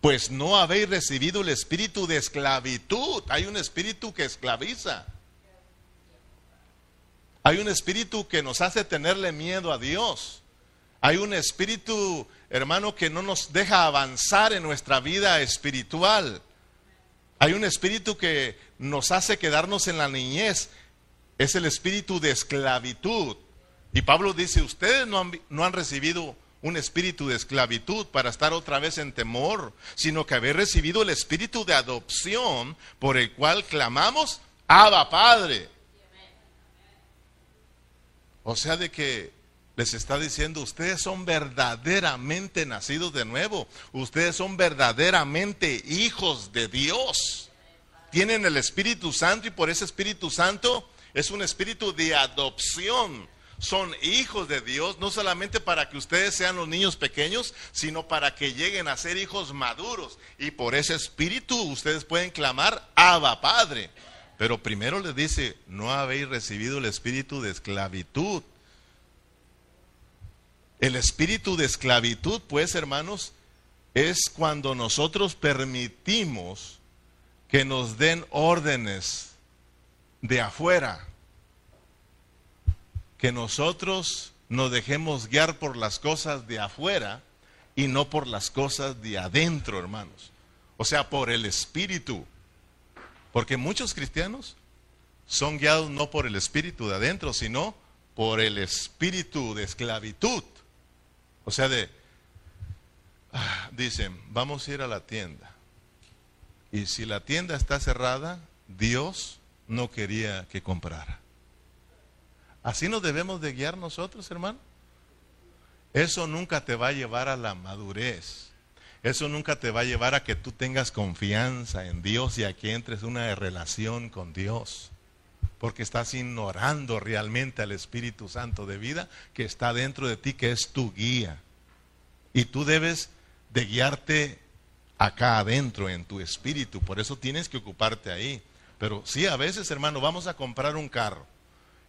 pues no habéis recibido el espíritu de esclavitud. Hay un espíritu que esclaviza. Hay un espíritu que nos hace tenerle miedo a Dios. Hay un espíritu, hermano, que no nos deja avanzar en nuestra vida espiritual. Hay un espíritu que nos hace quedarnos en la niñez. Es el espíritu de esclavitud. Y Pablo dice, ustedes no han, no han recibido un espíritu de esclavitud para estar otra vez en temor, sino que haber recibido el espíritu de adopción por el cual clamamos, Abba Padre. O sea, de que les está diciendo, ustedes son verdaderamente nacidos de nuevo, ustedes son verdaderamente hijos de Dios. Tienen el Espíritu Santo y por ese Espíritu Santo es un espíritu de adopción son hijos de Dios, no solamente para que ustedes sean los niños pequeños, sino para que lleguen a ser hijos maduros. Y por ese espíritu ustedes pueden clamar, Abba Padre. Pero primero les dice, no habéis recibido el espíritu de esclavitud. El espíritu de esclavitud, pues hermanos, es cuando nosotros permitimos que nos den órdenes de afuera que nosotros nos dejemos guiar por las cosas de afuera y no por las cosas de adentro, hermanos. O sea, por el espíritu. Porque muchos cristianos son guiados no por el espíritu de adentro, sino por el espíritu de esclavitud. O sea, de, ah, dicen, vamos a ir a la tienda. Y si la tienda está cerrada, Dios no quería que comprara. Así nos debemos de guiar nosotros, hermano. Eso nunca te va a llevar a la madurez. Eso nunca te va a llevar a que tú tengas confianza en Dios y a que entres en una relación con Dios. Porque estás ignorando realmente al Espíritu Santo de vida que está dentro de ti, que es tu guía. Y tú debes de guiarte acá adentro en tu espíritu. Por eso tienes que ocuparte ahí. Pero sí, a veces, hermano, vamos a comprar un carro.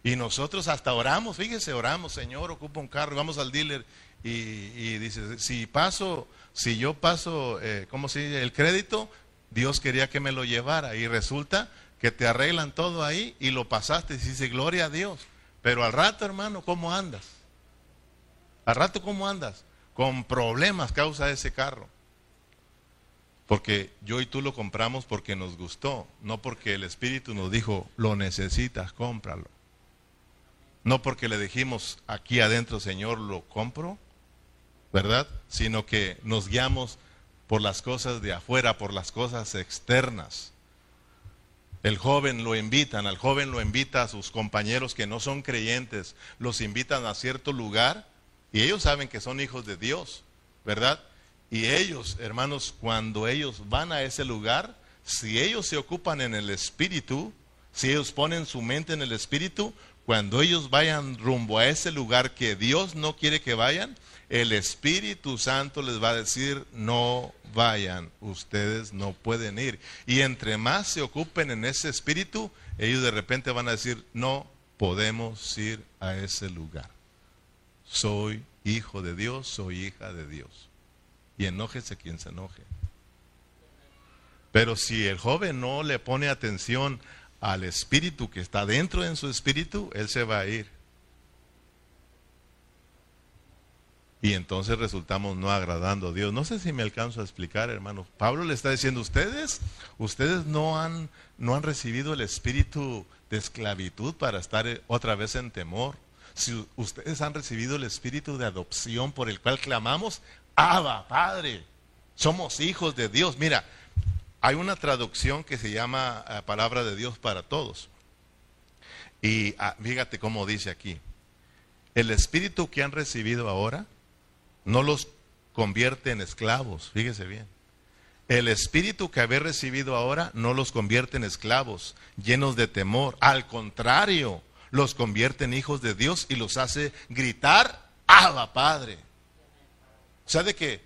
Y nosotros hasta oramos, fíjese, oramos, Señor, ocupa un carro, vamos al dealer y, dice, si paso, si yo paso, eh, ¿cómo se dice? El crédito, Dios quería que me lo llevara y resulta que te arreglan todo ahí y lo pasaste y dice, gloria a Dios. Pero al rato, hermano, ¿cómo andas? Al rato, ¿cómo andas? Con problemas causa ese carro. Porque yo y tú lo compramos porque nos gustó, no porque el Espíritu nos dijo, lo necesitas, cómpralo. No porque le dijimos aquí adentro, Señor, lo compro, ¿verdad? Sino que nos guiamos por las cosas de afuera, por las cosas externas. El joven lo invitan, al joven lo invita a sus compañeros que no son creyentes, los invitan a cierto lugar y ellos saben que son hijos de Dios, ¿verdad? Y ellos, hermanos, cuando ellos van a ese lugar, si ellos se ocupan en el espíritu, si ellos ponen su mente en el espíritu, cuando ellos vayan rumbo a ese lugar que Dios no quiere que vayan, el Espíritu Santo les va a decir, no vayan, ustedes no pueden ir. Y entre más se ocupen en ese espíritu, ellos de repente van a decir, no podemos ir a ese lugar. Soy hijo de Dios, soy hija de Dios y enójese quien se enoje. Pero si el joven no le pone atención al espíritu que está dentro de su espíritu, él se va a ir. Y entonces resultamos no agradando a Dios. No sé si me alcanzo a explicar, hermanos. Pablo le está diciendo, ustedes, ustedes no han, no han recibido el espíritu de esclavitud para estar otra vez en temor. Si ustedes han recibido el espíritu de adopción por el cual clamamos, Abba, Padre. Somos hijos de Dios. Mira, hay una traducción que se llama eh, Palabra de Dios para todos. Y ah, fíjate cómo dice aquí. El espíritu que han recibido ahora no los convierte en esclavos. Fíjese bien. El espíritu que habéis recibido ahora no los convierte en esclavos, llenos de temor. Al contrario, los convierte en hijos de Dios y los hace gritar, Abba, Padre. ¿Sabe que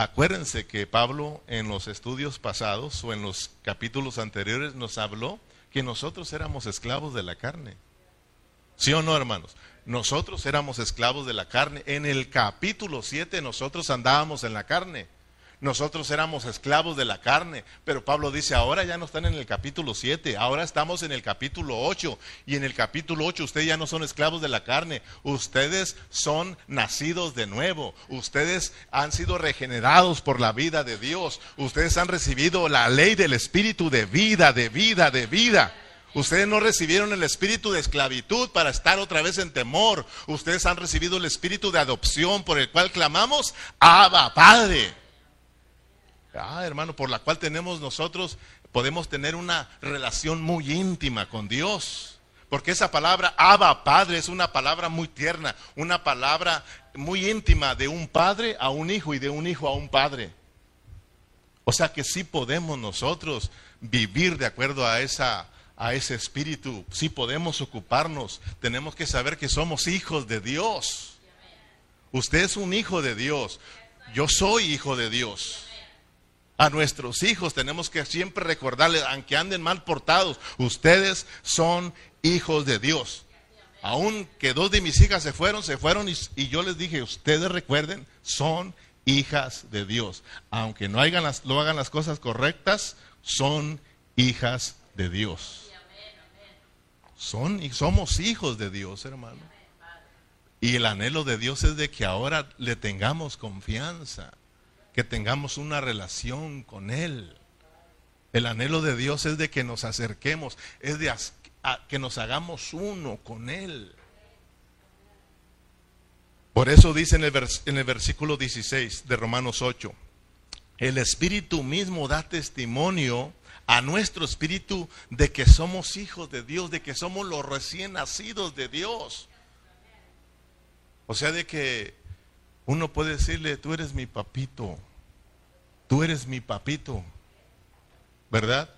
Acuérdense que Pablo en los estudios pasados o en los capítulos anteriores nos habló que nosotros éramos esclavos de la carne. ¿Sí o no, hermanos? Nosotros éramos esclavos de la carne. En el capítulo 7 nosotros andábamos en la carne. Nosotros éramos esclavos de la carne, pero Pablo dice, ahora ya no están en el capítulo 7, ahora estamos en el capítulo 8, y en el capítulo 8 ustedes ya no son esclavos de la carne, ustedes son nacidos de nuevo, ustedes han sido regenerados por la vida de Dios, ustedes han recibido la ley del espíritu de vida, de vida, de vida. Ustedes no recibieron el espíritu de esclavitud para estar otra vez en temor. Ustedes han recibido el espíritu de adopción por el cual clamamos, Abba, Padre. Ah, hermano, por la cual tenemos nosotros, podemos tener una relación muy íntima con Dios. Porque esa palabra, Abba, Padre, es una palabra muy tierna, una palabra muy íntima de un padre a un hijo y de un hijo a un padre. O sea que sí podemos nosotros vivir de acuerdo a esa a ese espíritu, sí podemos ocuparnos. Tenemos que saber que somos hijos de Dios. Usted es un hijo de Dios. Yo soy hijo de Dios a nuestros hijos tenemos que siempre recordarles, aunque anden mal portados, ustedes son hijos de Dios. Aún que dos de mis hijas se fueron, se fueron y, yo les dije, ustedes recuerden, son hijas de Dios. Aunque no, hagan las, hagan las cosas correctas, son hijas de Dios. Son, y somos hijos de Dios, hermano. Y el anhelo de Dios es de que ahora le tengamos confianza, que tengamos una relación con Él. El anhelo de Dios es de que nos acerquemos, es de que nos hagamos uno con Él. Por eso dice en el, en el versículo 16 de Romanos 8, el Espíritu mismo da testimonio a nuestro espíritu de que somos hijos de Dios, de que somos los recién nacidos de Dios. O sea, de que uno puede decirle, tú eres mi papito, tú eres mi papito, ¿verdad?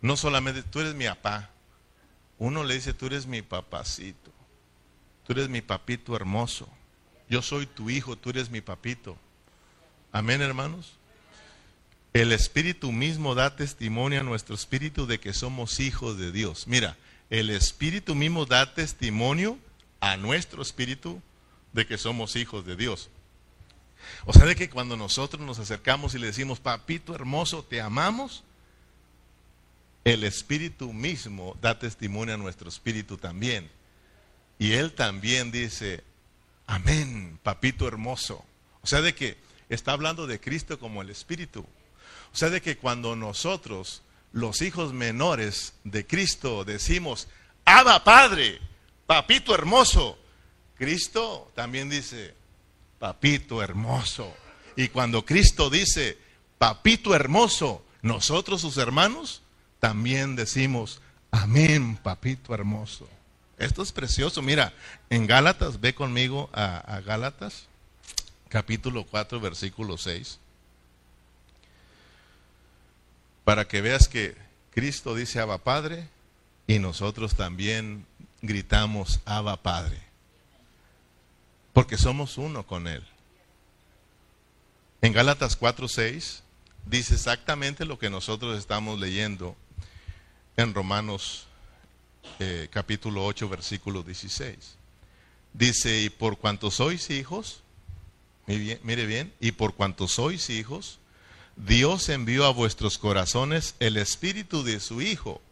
No solamente tú eres mi papá, uno le dice, tú eres mi papacito, tú eres mi papito hermoso, yo soy tu hijo, tú eres mi papito. Amén, hermanos. El Espíritu mismo da testimonio a nuestro espíritu de que somos hijos de Dios. Mira, el Espíritu mismo da testimonio a nuestro espíritu de que somos hijos de Dios. O sea, de que cuando nosotros nos acercamos y le decimos, papito hermoso, te amamos, el Espíritu mismo da testimonio a nuestro espíritu también. Y Él también dice, amén, papito hermoso. O sea, de que está hablando de Cristo como el Espíritu. O sea, de que cuando nosotros, los hijos menores de Cristo, decimos, Abba Padre, papito hermoso, Cristo también dice, papito hermoso. Y cuando Cristo dice, papito hermoso, nosotros sus hermanos también decimos, amén, papito hermoso. Esto es precioso. Mira, en Gálatas, ve conmigo a, Gálatas, capítulo 4, versículo 6 para que veas que Cristo dice Abba Padre y nosotros también gritamos Abba Padre. Porque somos uno con Él. En Gálatas 4:6 dice exactamente lo que nosotros estamos leyendo en Romanos eh, capítulo 8, versículo 16. Dice, y por cuanto sois hijos, mire bien, y por cuanto sois hijos, Dios envió a vuestros corazones el espíritu de su Hijo,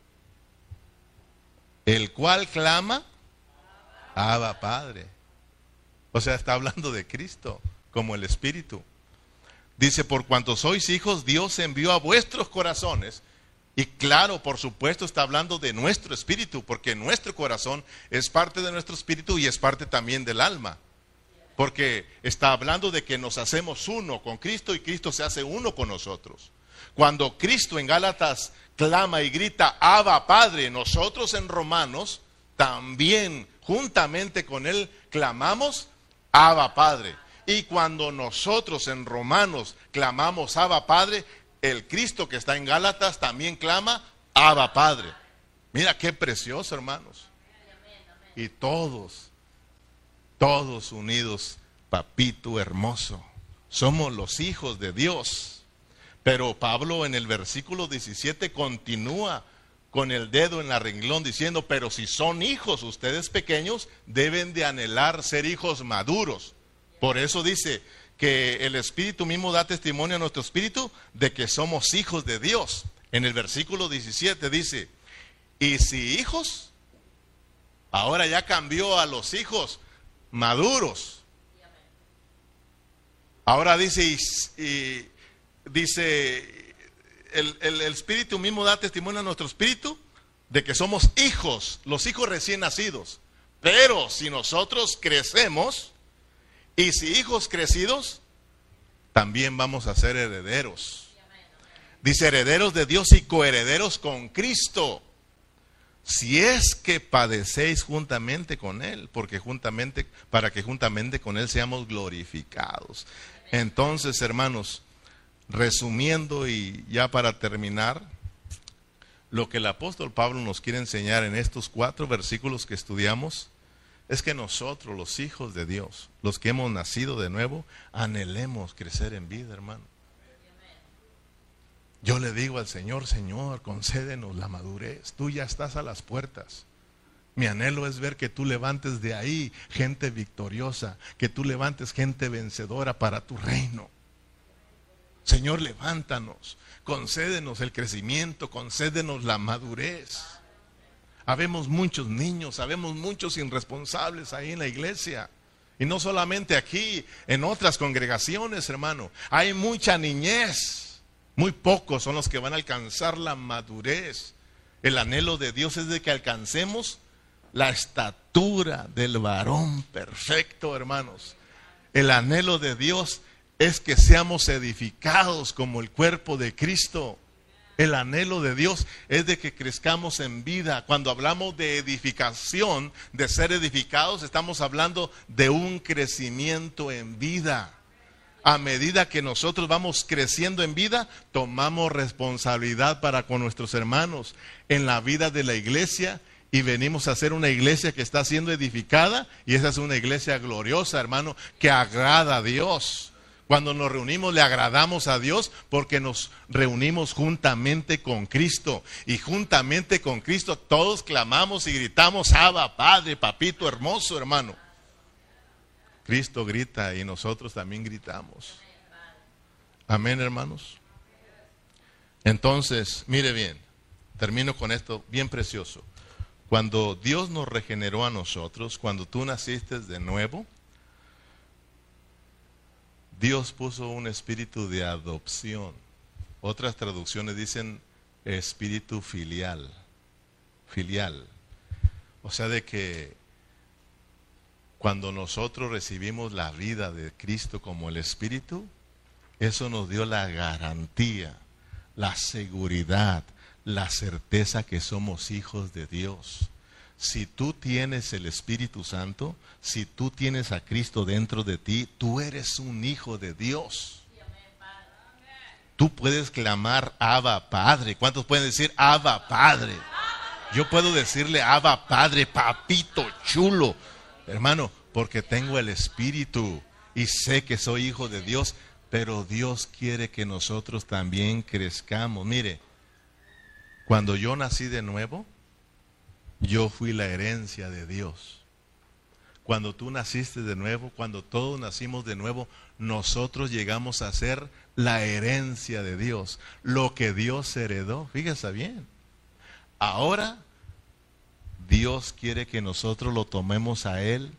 el cual clama, Abba Padre. O sea, está hablando de Cristo como el espíritu. Dice, por cuanto sois hijos, Dios envió a vuestros corazones. Y claro, por supuesto, está hablando de nuestro espíritu, porque nuestro corazón es parte de nuestro espíritu y es parte también del alma porque está hablando de que nos hacemos uno con Cristo y Cristo se hace uno con nosotros. Cuando Cristo en Gálatas clama y grita, Abba Padre, nosotros en Romanos también juntamente con Él clamamos, Abba Padre. Y cuando nosotros en Romanos clamamos Abba Padre, el Cristo que está en Gálatas también clama Abba Padre. Mira qué precioso, hermanos. Y todos todos unidos, papito hermoso. Somos los hijos de Dios. Pero Pablo en el versículo 17 continúa con el dedo en la renglón diciendo, pero si son hijos ustedes pequeños, deben de anhelar ser hijos maduros. Por eso dice que el Espíritu mismo da testimonio a nuestro Espíritu de que somos hijos de Dios. En el versículo 17 dice, y si hijos, ahora ya cambió a los hijos, maduros. Ahora dice, y, dice, el, el, Espíritu mismo da testimonio a nuestro Espíritu de que somos hijos, los hijos recién nacidos. Pero si nosotros crecemos, y si hijos crecidos, también vamos a ser herederos. Dice herederos de Dios y coherederos con Cristo si es que padecéis juntamente con Él, porque juntamente, para que juntamente con Él seamos glorificados. Entonces, hermanos, resumiendo y ya para terminar, lo que el apóstol Pablo nos quiere enseñar en estos cuatro versículos que estudiamos es que nosotros, los hijos de Dios, los que hemos nacido de nuevo, anhelemos crecer en vida, hermano. Yo le digo al Señor, Señor, concédenos la madurez. Tú ya estás a las puertas. Mi anhelo es ver que tú levantes de ahí gente victoriosa, que tú levantes gente vencedora para tu reino. Señor, levántanos, concédenos el crecimiento, concédenos la madurez. Habemos muchos niños, habemos muchos irresponsables ahí en la iglesia. Y no solamente aquí, en otras congregaciones, hermano. Hay mucha niñez. Muy pocos son los que van a alcanzar la madurez. El anhelo de Dios es de que alcancemos la estatura del varón perfecto, hermanos. El anhelo de Dios es que seamos edificados como el cuerpo de Cristo. El anhelo de Dios es de que crezcamos en vida. Cuando hablamos de edificación, de ser edificados, estamos hablando de un crecimiento en vida. A medida que nosotros vamos creciendo en vida, tomamos responsabilidad para con nuestros hermanos en la vida de la iglesia y venimos a ser una iglesia que está siendo edificada y esa es una iglesia gloriosa, hermano, que agrada a Dios. Cuando nos reunimos le agradamos a Dios porque nos reunimos juntamente con Cristo. Y juntamente con Cristo todos clamamos y gritamos, Abba, Padre, Papito hermoso, hermano. Cristo grita y nosotros también gritamos. Amén, hermanos. Entonces, mire bien, termino con esto bien precioso. Cuando Dios nos regeneró a nosotros, cuando tú naciste de nuevo, Dios puso un espíritu de adopción. Otras traducciones dicen espíritu filial. Filial. O sea, de que cuando nosotros recibimos la vida de Cristo como el espíritu, eso nos dio la garantía, la seguridad, la certeza que somos hijos de Dios si tú tienes el Espíritu Santo, si tú tienes a Cristo dentro de ti, tú eres un hijo de Dios. Tú puedes clamar Abba Padre. ¿Cuántos pueden decir Abba Padre? Yo puedo decirle Abba Padre, papito chulo. Hermano, porque tengo el Espíritu y sé que soy hijo de Dios, pero Dios quiere que nosotros también crezcamos. Mire, cuando yo nací de nuevo, yo fui la herencia de Dios. Cuando tú naciste de nuevo, cuando todos nacimos de nuevo, nosotros llegamos a ser la herencia de Dios, lo que Dios heredó. Fíjese bien. Ahora Dios quiere que nosotros lo tomemos a Él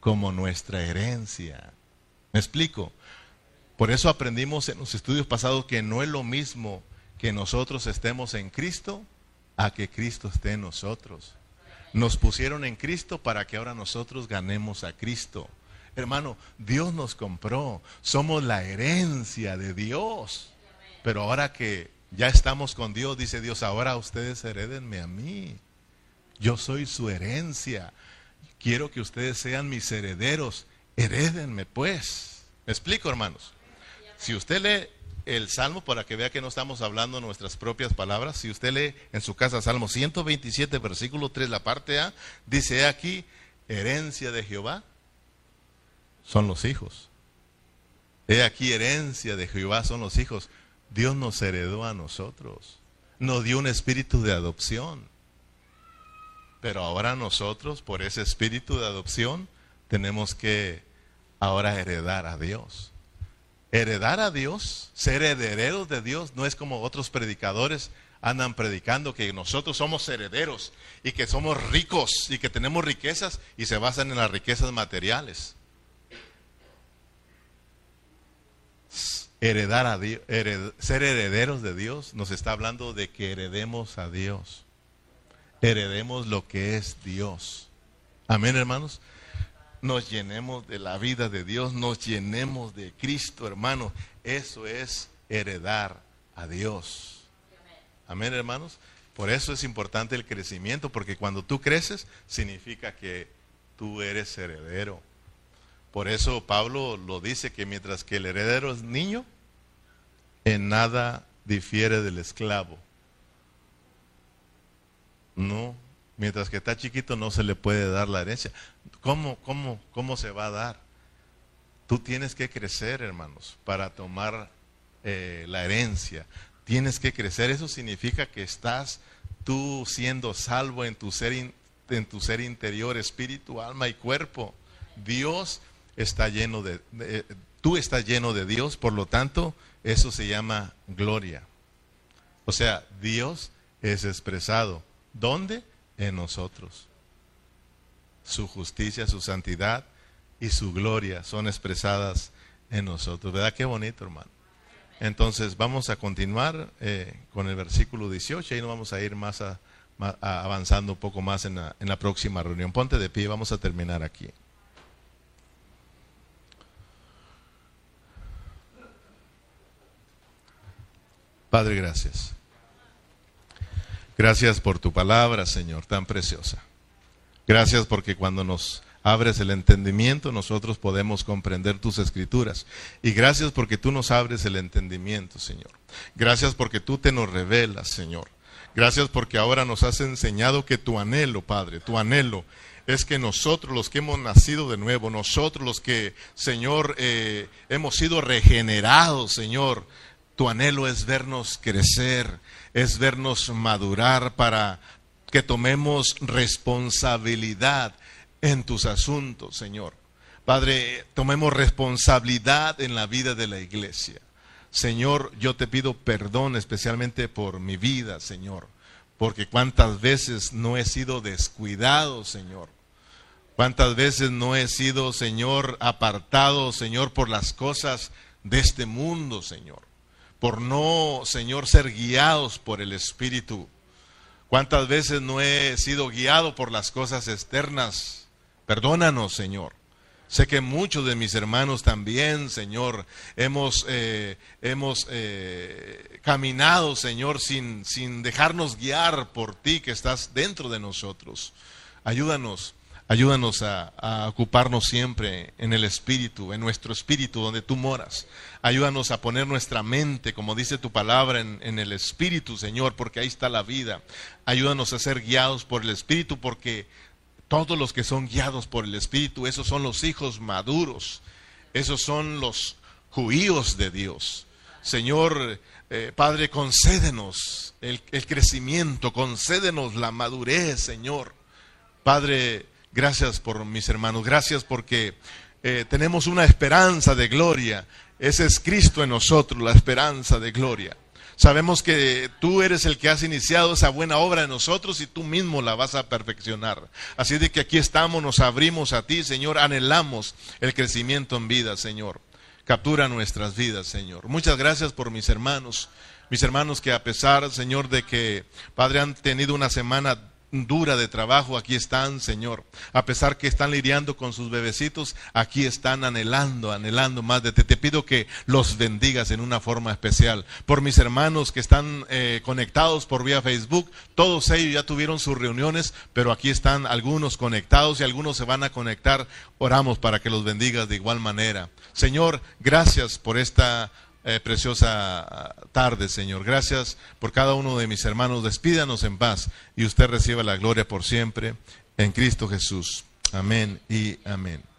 como nuestra herencia. ¿Me explico? Por eso aprendimos en los estudios pasados que no es lo mismo que nosotros estemos en Cristo a que Cristo esté en nosotros. Nos pusieron en Cristo para que ahora nosotros ganemos a Cristo. Hermano, Dios nos compró. Somos la herencia de Dios. Pero ahora que ya estamos con Dios, dice Dios, ahora ustedes heredenme a mí. Yo soy su herencia. Quiero que ustedes sean mis herederos. Herédenme pues. ¿Me explico, hermanos? Si usted lee el Salmo para que vea que no estamos hablando nuestras propias palabras. Si usted lee en su casa Salmo 127, versículo 3, la parte A, dice aquí, herencia de Jehová son los hijos. He aquí, herencia de Jehová son los hijos. Dios nos heredó a nosotros. Nos dio un espíritu de adopción. Pero ahora nosotros, por ese espíritu de adopción, tenemos que ahora heredar a Dios. Heredar a Dios, ser herederos de Dios, no es como otros predicadores andan predicando que nosotros somos herederos y que somos ricos y que tenemos riquezas y se basan en las riquezas materiales. Heredar a Dios, ser herederos de Dios nos está hablando de que heredemos a Dios. Heredemos lo que es Dios. Amén, hermanos nos llenemos de la vida de Dios, nos llenemos de Cristo, hermano. Eso es heredar a Dios. Amén, hermanos. Por eso es importante el crecimiento, porque cuando tú creces, significa que tú eres heredero. Por eso Pablo lo dice que mientras que el heredero es niño, en nada difiere del esclavo. No, Mientras que está chiquito no se le puede dar la herencia. ¿Cómo, cómo, cómo se va a dar? Tú tienes que crecer, hermanos, para tomar eh, la herencia. Tienes que crecer. Eso significa que estás tú siendo salvo en tu ser, en tu ser interior, espíritu, alma y cuerpo. Dios está lleno de, de, tú estás lleno de Dios, por lo tanto, eso se llama gloria. O sea, Dios es expresado. ¿Dónde? En nosotros. Su justicia, su santidad y su gloria son expresadas en nosotros. ¿Verdad? Qué bonito, hermano. Entonces vamos a continuar eh, con el versículo 18 y nos vamos a ir más, avanzando un poco más en la, en la próxima reunión. Ponte de pie, vamos a terminar aquí. Padre, gracias. Gracias por tu palabra, Señor, tan preciosa. Gracias porque cuando nos abres el entendimiento, nosotros podemos comprender tus escrituras. Y gracias porque tú nos abres el entendimiento, Señor. Gracias porque tú te nos revelas, Señor. Gracias porque ahora nos has enseñado que tu anhelo, Padre, tu anhelo es que nosotros los que hemos nacido de nuevo, nosotros los que, Señor, eh, hemos sido regenerados, Señor, tu anhelo es vernos crecer, es vernos madurar para que tomemos responsabilidad en tus asuntos, Señor. Padre, tomemos responsabilidad en la vida de la iglesia. Señor, yo te pido perdón especialmente por mi vida, Señor, porque cuántas veces no he sido descuidado, Señor. Cuántas veces no he sido, Señor, apartado, Señor, por las cosas de este mundo, Señor. Por no, Señor, ser guiados por el Espíritu. Cuántas veces no he sido guiado por las cosas externas, Perdónanos, Señor. Sé que muchos de mis hermanos también, Señor, hemos, eh, hemos eh, caminado, Señor, sin, sin dejarnos guiar por ti que estás dentro de nosotros. Ayúdanos, ayúdanos a, ocuparnos siempre en el Espíritu, en nuestro Espíritu, donde tú moras. Ayúdanos a poner nuestra mente, como dice tu palabra, en, el Espíritu, Señor, porque ahí está la vida. Ayúdanos a ser guiados por el Espíritu, porque todos los que son guiados por el Espíritu, esos son los hijos maduros, esos son los judíos de Dios. Señor, eh, Padre, concédenos el, crecimiento, concédenos la madurez, Señor. Padre, gracias por mis hermanos, gracias porque eh, tenemos una esperanza de gloria. Ese es Cristo en nosotros, la esperanza de gloria. Sabemos que tú eres el que has iniciado esa buena obra en nosotros y tú mismo la vas a perfeccionar. Así de que aquí estamos, nos abrimos a ti, Señor, anhelamos el crecimiento en vida, Señor. Captura nuestras vidas, Señor. Muchas gracias por mis hermanos, mis hermanos que a pesar, Señor, de que, Padre, han tenido una semana dura de trabajo, aquí están, Señor. A pesar que están lidiando con sus bebecitos, aquí están anhelando, anhelando más de ti. Te pido que los bendigas en una forma especial. Por mis hermanos que están eh, conectados por vía Facebook, todos ellos ya tuvieron sus reuniones, pero aquí están algunos conectados y algunos se van a conectar. Oramos para que los bendigas de igual manera. Señor, gracias por esta eh, preciosa tarde, Señor. Gracias por cada uno de mis hermanos. Despídanos en paz y usted reciba la gloria por siempre en Cristo Jesús. Amén y amén.